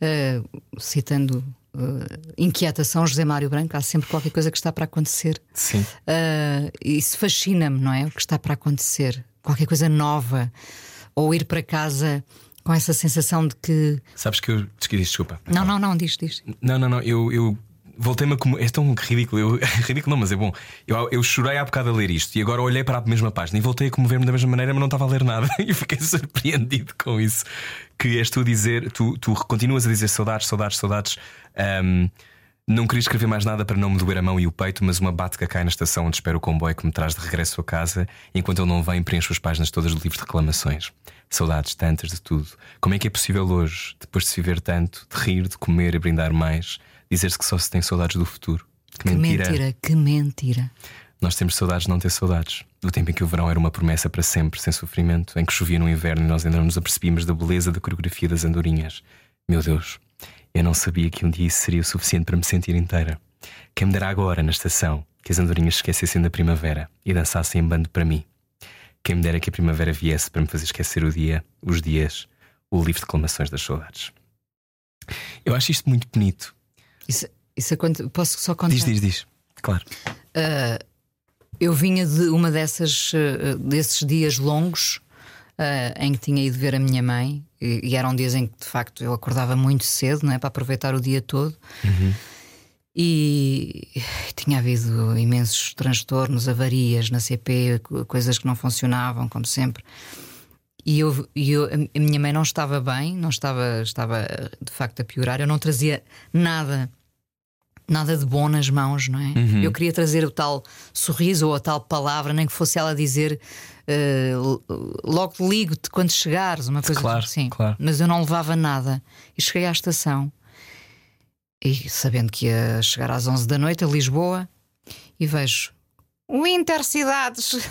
uh, citando uh, inquietação, José Mário Branco, há sempre qualquer coisa que está para acontecer. Sim. Uh, isso fascina-me, não é? O que está para acontecer, qualquer coisa nova, ou ir para casa com essa sensação de que. Sabes que eu. Desculpa. Não, não, não, diz, diz. Não, não, não. Eu, eu voltei-me a. como É tão ridículo. Eu... ridículo não, mas é bom. Eu, eu chorei há bocado a ler isto e agora olhei para a mesma página e voltei a comover-me da mesma maneira, mas não estava a ler nada. E fiquei surpreendido com isso. Que és tu dizer, tu, tu continuas a dizer saudades, saudades, saudades. Um, não queria escrever mais nada para não me doer a mão e o peito, mas uma que cai na estação onde espero o comboio que me traz de regresso a casa. Enquanto ele não vem, preencho as páginas todas do livro de reclamações. Saudades tantas de tudo. Como é que é possível hoje, depois de se viver tanto, de rir, de comer e brindar mais, dizer-se que só se tem saudades do futuro. Que, que mentira. mentira, que mentira. Nós temos saudades de não ter saudades. Do tempo em que o verão era uma promessa para sempre, sem sofrimento, em que chovia no inverno e nós ainda não nos apercebíamos da beleza da coreografia das andorinhas. Meu Deus, eu não sabia que um dia isso seria o suficiente para me sentir inteira. Quem me dera agora, na estação, que as andorinhas esquecessem da primavera e dançassem em bando para mim. Quem me dera que a primavera viesse para me fazer esquecer o dia, os dias, o livro de reclamações das saudades. Eu acho isto muito bonito isso, isso é posso só contar? Diz, diz, diz. Claro. Uh, eu vinha de uma dessas uh, desses dias longos uh, em que tinha ido ver a minha mãe e, e, eram dias em que de facto eu acordava muito cedo, não é, para aproveitar o dia todo. Uhum. E tinha havido imensos transtornos, avarias na CP, coisas que não funcionavam, como sempre. E eu, eu, a minha mãe não estava bem, não estava, estava de facto a piorar. Eu não trazia nada nada de bom nas mãos, não é? Uhum. Eu queria trazer o tal sorriso ou a tal palavra, nem que fosse ela dizer uh, logo ligo-te quando chegares, uma coisa claro, assim. Claro. Mas eu não levava nada. E cheguei à estação e sabendo que ia chegar às 11 da noite a Lisboa e vejo o Intercidades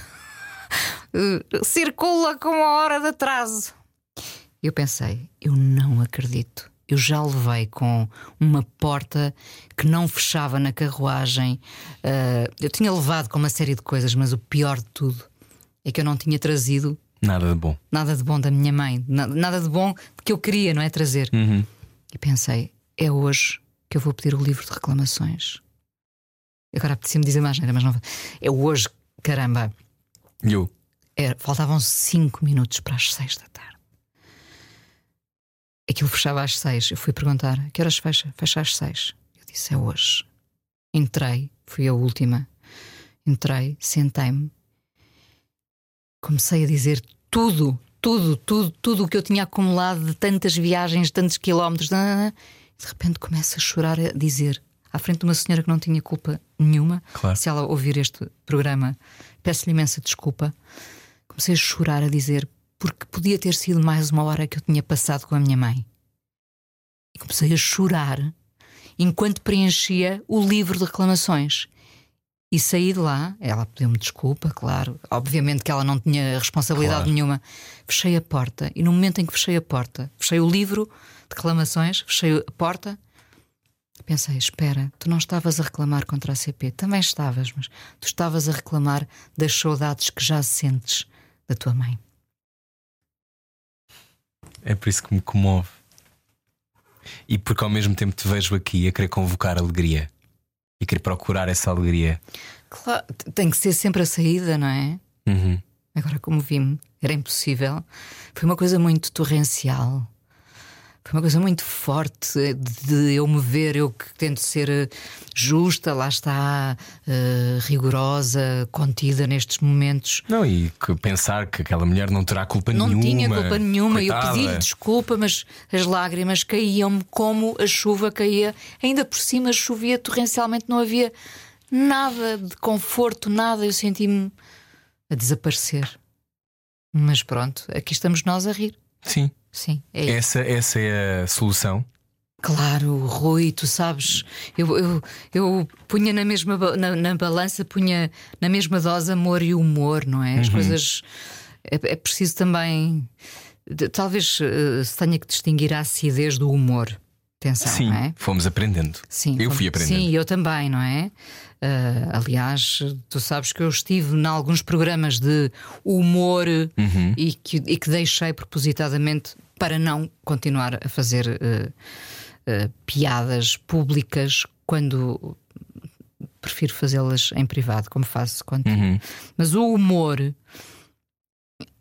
circula com uma hora de atraso. Eu pensei, eu não acredito eu já levei com uma porta que não fechava na carruagem. Uh, eu tinha levado com uma série de coisas, mas o pior de tudo é que eu não tinha trazido nada de bom. Nada de bom da minha mãe, nada de bom que eu queria, não é? Trazer. Uhum. E pensei, é hoje que eu vou pedir o livro de reclamações. Agora apetecia-me dizer mais, mas não. É hoje, caramba. Eu. É, faltavam cinco minutos para as seis da tarde. Aquilo fechava às seis. Eu fui perguntar: que horas fecha? Fecha às seis. Eu disse: é hoje. Entrei, fui a última. Entrei, sentei-me, comecei a dizer tudo, tudo, tudo, tudo o que eu tinha acumulado de tantas viagens, tantos quilómetros. De repente começo a chorar, a dizer, à frente de uma senhora que não tinha culpa nenhuma. Claro. Se ela ouvir este programa, peço-lhe imensa desculpa. Comecei a chorar, a dizer, porque podia ter sido mais uma hora que eu tinha passado com a minha mãe. E comecei a chorar enquanto preenchia o livro de reclamações. E saí de lá, ela pediu-me desculpa, claro. Obviamente que ela não tinha responsabilidade Claro. nenhuma. Fechei a porta e no momento em que fechei a porta, fechei o livro de reclamações, fechei a porta, pensei: espera, tu não estavas a reclamar contra a CP, também estavas, mas tu estavas a reclamar das saudades que já sentes da tua mãe. É por isso que me comove. E porque ao mesmo tempo te vejo aqui a querer convocar alegria e querer procurar essa alegria. Claro, tem que ser sempre a saída, não é? Uhum. Agora, como vi-me, era impossível. Foi uma coisa muito torrencial. Foi uma coisa muito forte de eu me ver, eu que tento ser eh, justa, lá está, eh, rigorosa, contida nestes momentos. Não, e que pensar que aquela mulher não terá culpa Não nenhuma. tinha culpa nenhuma. Eu Coitada. pedi-lhe desculpa, mas as lágrimas caíam-me como a chuva caía. Ainda por cima chovia torrencialmente, não havia nada de conforto, nada. Eu senti-me a desaparecer. Mas pronto, aqui estamos nós a rir. Sim, Sim, é essa, essa é a solução. Claro, Rui, tu sabes, eu, eu, eu punha na mesma na, na balança, punha na mesma dose amor e humor, não é? As Uhum. coisas. É, é preciso também. de- talvez eh, se tenha que distinguir a acidez do humor. Atenção, Sim, não é? fomos aprendendo. Sim, eu como- fui aprendendo. Sim, eu também, não é? Ah, aliás, tu sabes que eu estive em alguns programas de humor Uhum. e, que, e que deixei propositadamente para não continuar a fazer eh, eh, piadas públicas quando prefiro fazê-las em privado, como faço contigo. Uhum. Mas o humor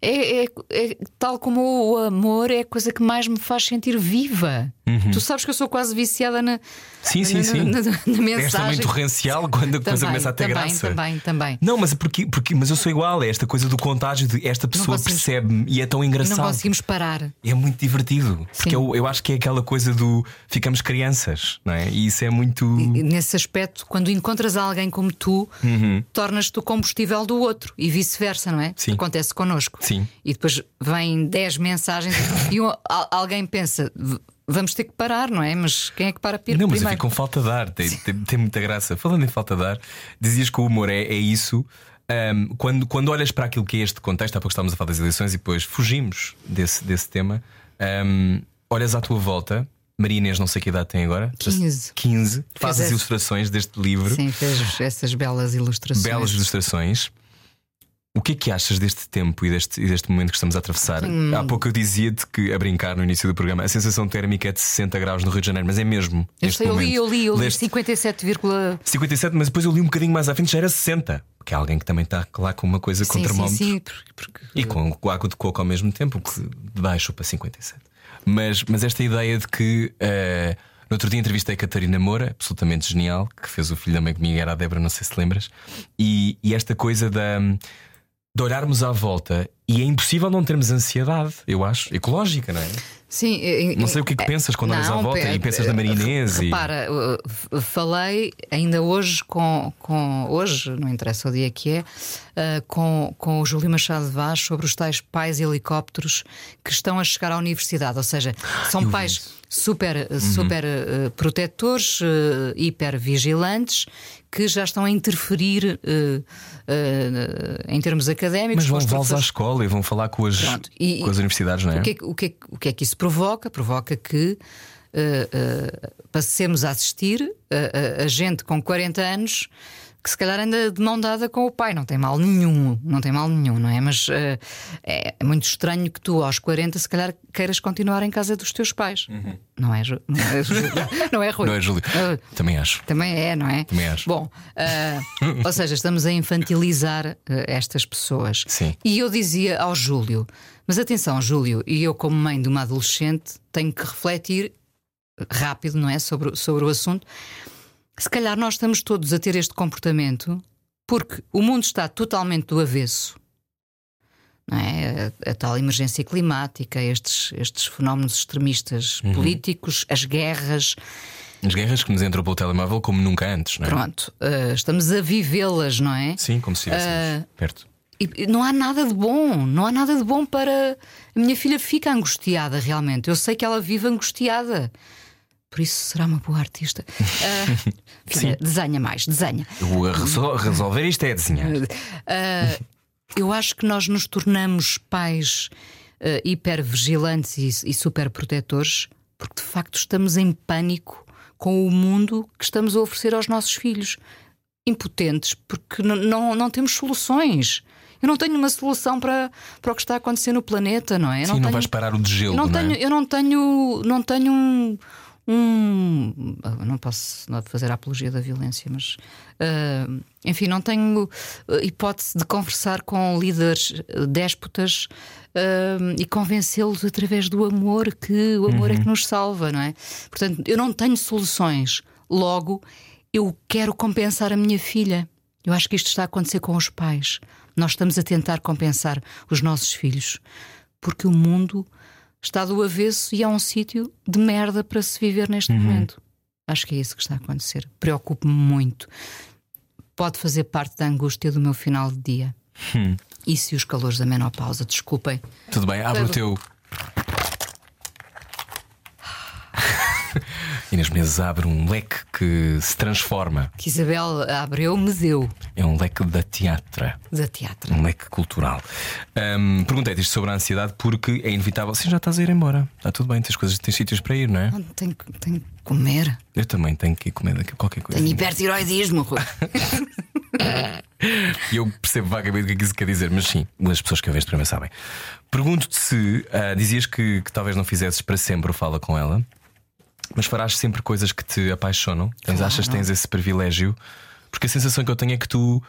é, é- é- tal como o amor é a coisa que mais me faz sentir viva. Tu sabes que eu sou quase viciada na, Uhum. Sim, sim, na, sim. na- na também mensagem. torrencial quando a coisa começa a ter também, graça. Também, também. Não, mas, porque, porque, mas eu sou igual, é esta coisa do contágio de esta pessoa percebe-me e é tão engraçado. não conseguimos parar. É muito divertido. Porque eu, eu acho que é aquela coisa do ficamos crianças, não é? E isso é muito. E Nesse aspecto, quando encontras alguém como tu, tornas-te o combustível do outro e vice-versa, não é? Uhum. Sim. Acontece connosco. Sim. E depois vêm 10 mensagens e um- al- alguém pensa: "V- vamos ter que parar, não é? Mas quem é que para Não, mas eu primeiro? fico com falta de ar, tem, tem, tem muita graça. Falando em falta de ar, dizias que o humor é, é isso. Ahm, quando, quando olhas para aquilo que é este contexto, há pouco estávamos a falar das eleições e depois fugimos desse, desse tema, ahm, olhas à tua volta, Maria Inês, não sei que idade tem agora, 15. 15 faz as ilustrações deste livro, Sim, fez essas belas ilustrações. belas ilustrações. O que é que achas deste tempo e deste, e deste momento que estamos a atravessar? Hum. Há pouco eu dizia-te que, a brincar no início do programa, a sensação térmica é de 60 graus no Rio de Janeiro, mas é mesmo. Eu sei, eu li, eu li, eu li Leste 57, 57, mas depois eu li um bocadinho mais à frente, já era 60. Que é alguém que também está lá com uma coisa com sim, sim, termómetro sim, porque, porque- e com, com água de coco ao mesmo tempo, que baixo para 57. Mas, mas esta ideia de que eh, no outro dia entrevistei a Catarina Moura, absolutamente genial, que fez o filho da mãe comigo, era a Débora, não sei se lembras, e, e esta coisa da. De olharmos à volta e é impossível não termos ansiedade, eu acho, ecológica, não é? Sim, eh, Não sei o que é que pensas quando olhas à Não, volta e pensas na Maria Inês. e- Repara, falei ainda hoje com, com hoje, não interessa o dia que é, uh, com, com o Júlio Machado de Vaz sobre os tais pais helicópteros que estão a chegar à universidade. Ou seja, são Eu pais. Super, Uhum. super uh, protetores, uh, hiper vigilantes, que já estão a interferir uh, em termos académicos. Mas vão levá-los à escola e vão falar com as, Pronto, e- com as universidades, não é? O que é, que- o, que é, o que é que isso provoca? Provoca que eh, eh, passemos a assistir a, a- a gente com 40 anos que se calhar anda de mão dada com o pai. Não tem mal nenhum, não tem mal nenhum, não é? Mas eh, é, muito estranho que tu, aos 40, se calhar queiras continuar em casa dos teus pais. Não é, não é, não é Rui? Uhum. Não é, Júlio? Eh, Também acho. também é, não é? Também acho. Bom, ah, ou seja, estamos a infantilizar ah, estas pessoas. Sim. E eu dizia ao Júlio: mas atenção, Júlio, e eu, como mãe de uma adolescente, tenho que refletir rápido, não é? Sobre, sobre o assunto. Se calhar nós estamos todos a ter este comportamento porque o mundo está totalmente do avesso. Não é? a, a tal emergência climática, estes, estes fenómenos extremistas políticos, as guerras. As guerras que nos entram pelo telemóvel como nunca antes, não é? Pronto, eh, estamos a vivê-las, não é? Sim, como se estivéssemos perto. E e não há nada de bom, não há nada de bom para. A minha filha fica angustiada realmente. Eu sei que ela vive angustiada. Por isso será uma boa artista. Filha, desenha mais, desenha. Resol- resolver isto é desenhar. Ah, eu acho que nós nos tornamos pais ah, hipervigilantes e, e superprotetores porque de facto estamos em pânico com o mundo que estamos a oferecer aos nossos filhos. Impotentes, porque não, não temos soluções. Eu não tenho uma solução para, para o que está a acontecer no planeta, não é? Eu Sim, não, tenho- vais parar o degelo, eu não, não, tenho, é? eu não tenho, não tenho um, um- não posso não fazer a apologia da violência, mas ah, enfim, não tenho ah, hipótese de conversar com líderes déspotas ah, e convencê-los através do amor, que o amor é Uhum. que nos salva, não é? Portanto, eu não tenho soluções. Logo, eu quero compensar a minha filha. Eu acho que isto está a acontecer com os pais. Nós estamos a tentar compensar os nossos filhos, porque o mundo está do avesso e é um sítio de merda para se viver neste momento. Acho que é isso que está a acontecer. Preocupo-me muito. Pode fazer parte da angústia do meu final de dia. Isso e os calores da menopausa, desculpem. Tudo bem, abre o teu. E nas mesas abre um leque que se transforma. Que Isabel Abreu me deu É um leque da teatra. da teatro. Um leque cultural. Ahm, Perguntei-te isto sobre a ansiedade porque é inevitável. Sim, já estás a ir embora. Está tudo bem, tens coisas, tens sítios para ir, não é? Não, Tenho, que- tenho que comer. Eu também tenho que ir comer daqui- qualquer coisa. Tenho hipertiroidismo, Rui. Eu percebo vagamente o que é que isso quer dizer, mas sim, as pessoas que ouvem este programa sabem. Pergunto-te se ah, dizias que, que talvez não fizesses para sempre o Fala com ela, mas farás sempre coisas que te apaixonam. Tens. Achas que tens esse privilégio? Porque a sensação que eu tenho é que tu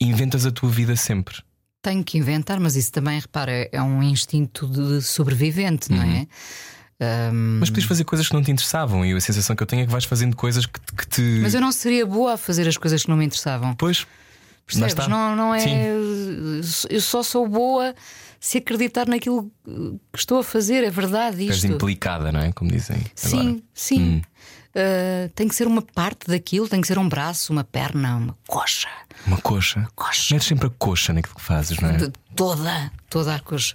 inventas a tua vida sempre. Tenho que inventar, mas isso também, repara, é um instinto de sobrevivente, não é? Ahm, Mas podias fazer coisas que não te interessavam e a sensação que eu tenho é que vais fazendo coisas que, que te. mas eu não seria boa a fazer as coisas que não me interessavam. Pois. Percebes? Não, não é. Sim. Eu só sou boa se acreditar naquilo que estou a fazer, é verdade isto. implicada, não é? Como dizem. agora. Sim, sim. Ah, tem que ser uma parte daquilo, tem que ser um braço, uma perna, uma coxa. Uma coxa. Coxa. Metes sempre a coxa naquilo que fazes, não é? De toda, toda a coxa.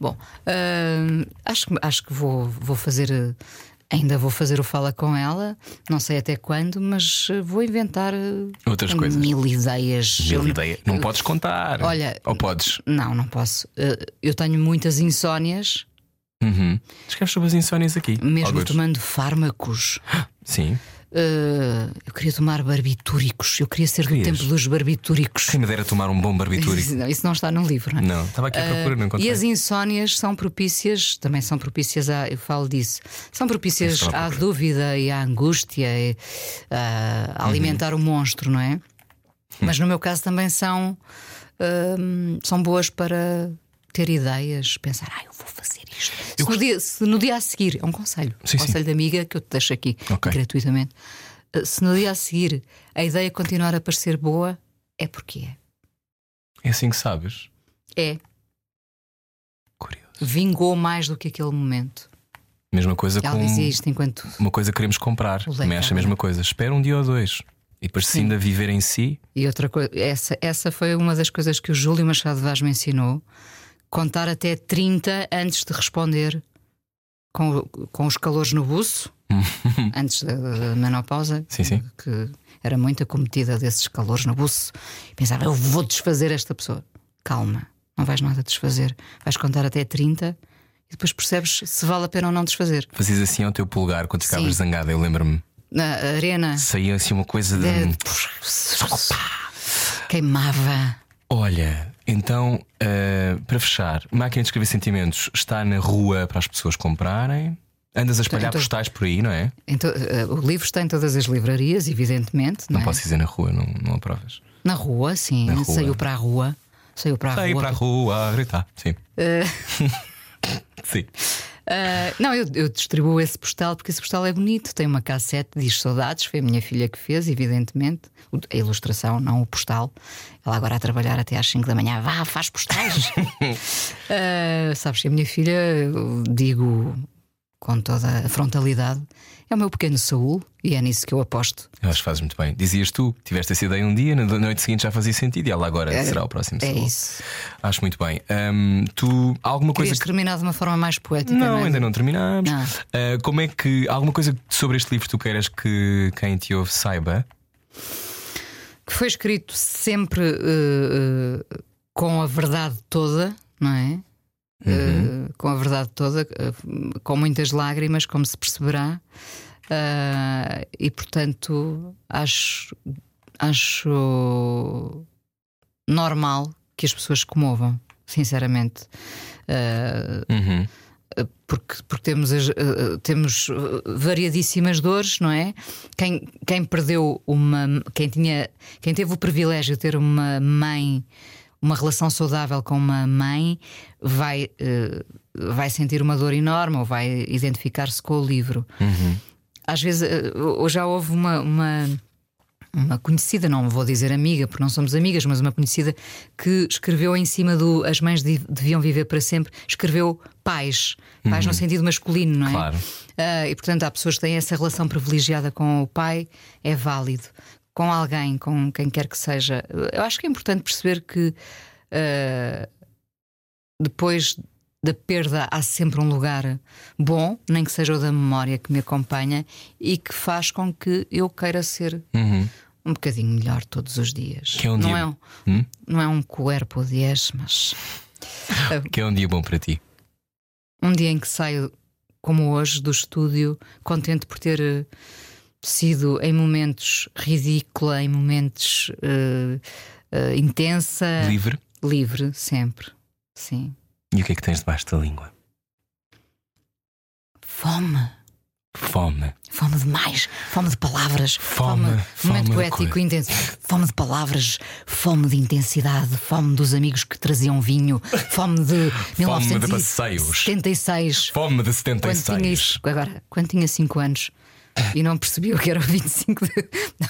Bom, ah, acho, que- acho que vou, vou fazer. Ainda vou fazer o Fala com ela, não sei até quando, mas eh, vou inventar eh, Outras coisas. mil ideias. Mil Eu- ideia. Não podes contar. Olha- Ou podes? Não, não posso. Eh, Eu tenho muitas insónias, Uhum. Escreves sobre as insónias aqui. mesmo Algures. tomando fármacos. Sim. Eh, eu queria tomar barbitúricos, eu queria ser do Querias? tempo dos barbitúricos. Quem me dera tomar um bom barbitúrico. Isso não, isso não está no livro, não é? Não, estava aqui à procura, não encontrei. E as insónias são propícias, também são propícias a, eu falo disso, são propícias Estava à procura. dúvida e à angústia, e, ah, a alimentar o monstro, não é? Mas no meu caso também são, hum, são boas para ter ideias, pensar, ah, eu vou fazer isto. Se, no dia, se no dia a seguir, é um conselho, Sim, um sim. conselho de amiga que eu te deixo aqui Ok. gratuitamente. Ah, Se no dia a seguir a ideia continuar a parecer boa, é porque é. É assim que sabes. É, Curioso. vingou mais do que aquele momento. Mesma coisa Ela com isto enquanto. uma coisa que queremos comprar. Também acha a mesma coisa. Espera um dia ou dois. E depois, se ainda viver em si, E outra coisa, essa, essa foi uma das coisas que o Júlio Machado Vaz me ensinou: contar até 30 antes de responder com, com os calores no buço, antes da, da menopausa, Sim, sim. que era muito acometida desses calores no buço, e pensava: eu vou desfazer esta pessoa. Calma, não vais nada desfazer. Vais contar até 30 e depois percebes se vale a pena ou não desfazer. fazias assim ao teu polegar quando ficavas zangada. Eu lembro-me. Na arena, Saía assim uma coisa de. de- queimava. Olha, então, eh, para fechar, Máquina de Escrever Sentimentos está na rua para as pessoas comprarem. Andas a espalhar Então- postais por aí, não é? Então, eh, o livro está em todas as livrarias, evidentemente. Não é? posso dizer na rua, não, não aprovas. Na rua, sim. Na rua. Saiu para a rua. Saiu para a Saí rua. para a rua a gritar. Sim. Eh, Sim. Uh, não, eu, eu, distribuo esse postal porque esse postal é bonito. Tem uma cassete, diz saudades. Foi a minha filha que fez, evidentemente. A ilustração, não o postal. Ela agora a trabalhar até às 5 da manhã. Vá, faz postais. uh, sabes que a minha filha, digo com toda a frontalidade, é o meu pequeno Saúl e é nisso que eu aposto. Eu acho que fazes muito bem. Dizias tu, tiveste essa ideia um dia, na noite seguinte já fazia sentido e ela agora é, será o próximo É Saúl. isso. Acho muito bem. Um, tu, alguma coisa. Querias que... terminar de uma forma mais poética? Não, não ainda não terminamos. Não. Uh, como é que. Alguma coisa sobre este livro tu queiras que quem te ouve saiba? Que foi escrito sempre uh, uh, com a verdade toda, não é? Uhum. Uh, com a verdade toda, com muitas lágrimas, como se perceberá. E portanto, acho, acho normal que as pessoas comovam, sinceramente. Uhum. Porque, porque temos, as, temos variadíssimas dores, não é? Quem, quem perdeu uma. Quem, tinha, quem teve o privilégio de ter uma mãe uma relação saudável com uma mãe vai, vai sentir uma dor enorme ou vai identificar-se com o livro. Uhum. Às vezes, uh, já houve uma, uma, uma, conhecida, não vou dizer amiga, porque não somos amigas, mas uma conhecida que escreveu em cima do As Mães Deviam Viver para Sempre, escreveu pais, pais uhum. no sentido masculino, não é? Claro. Uh, e portanto, há pessoas que têm essa relação privilegiada com o pai, é válido com alguém, com quem quer que seja. Eu acho que é importante perceber que uh, depois da perda há sempre um lugar bom, nem que seja o da memória que me acompanha e que faz com que eu queira ser uhum. Um bocadinho melhor todos os dias. Que é um não, dia... é um, hum? não é um corpo 10, mas. que é um dia bom para ti? Um dia em que saio, como hoje, do estúdio, contente por ter eh, sido em momentos ridícula, em momentos uh, uh, intensa. Livre? Livre, sempre. Sim. E o que é que tens debaixo da língua? Fome. Fome. Fome demais. Fome de palavras. Fome. fome momento fome poético intenso. Fome de palavras. Fome de intensidade. Fome dos amigos que traziam vinho. Fome de Fome de passeios. 76. Fome de 76. Quando tinha, agora, quando tinha 5 anos e não percebi o que era o 25 de. Não.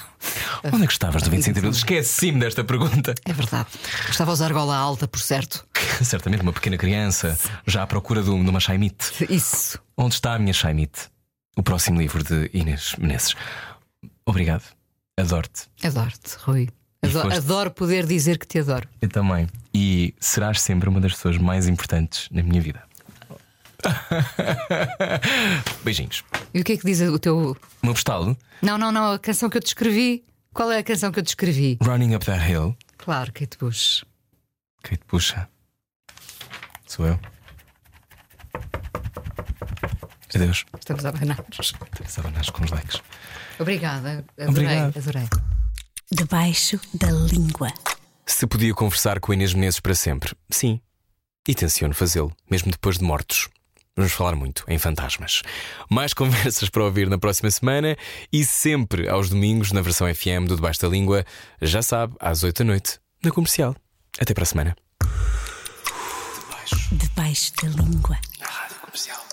Onde é que estavas do 25 de abril? Esqueci-me desta pergunta. É verdade. Estava a usar gola alta, por certo. Certamente uma pequena criança, já à procura de uma Chaimite. Isso. Onde está a minha Chaimite? O próximo livro de Inês Menezes. Obrigado. Adoro-te. Adoro-te, Rui. Adoro, foste... adoro poder dizer que te adoro. Eu também. E serás sempre uma das pessoas mais importantes na minha vida. Beijinhos. E o que é que diz o teu. O meu postal? Não, não, não. A canção que eu te escrevi. Qual é a canção que eu te escrevi? Running Up That Hill. Claro, Kate Bush. Kate Bush. Sou eu. Adeus. Estamos a abanar Estamos a abanar com os likes. Obrigada. Adorei, Obrigado. adorei. Debaixo da língua. Se podia conversar com Inês Menezes para sempre, sim. E tenciono fazê-lo, mesmo depois de mortos. Vamos falar muito em fantasmas. Mais conversas para ouvir na próxima semana e sempre aos domingos na versão FM do Debaixo da Língua, já sabe, às 8 da noite, na comercial. Até para a semana. Debaixo da Língua. Na Rádio Comercial.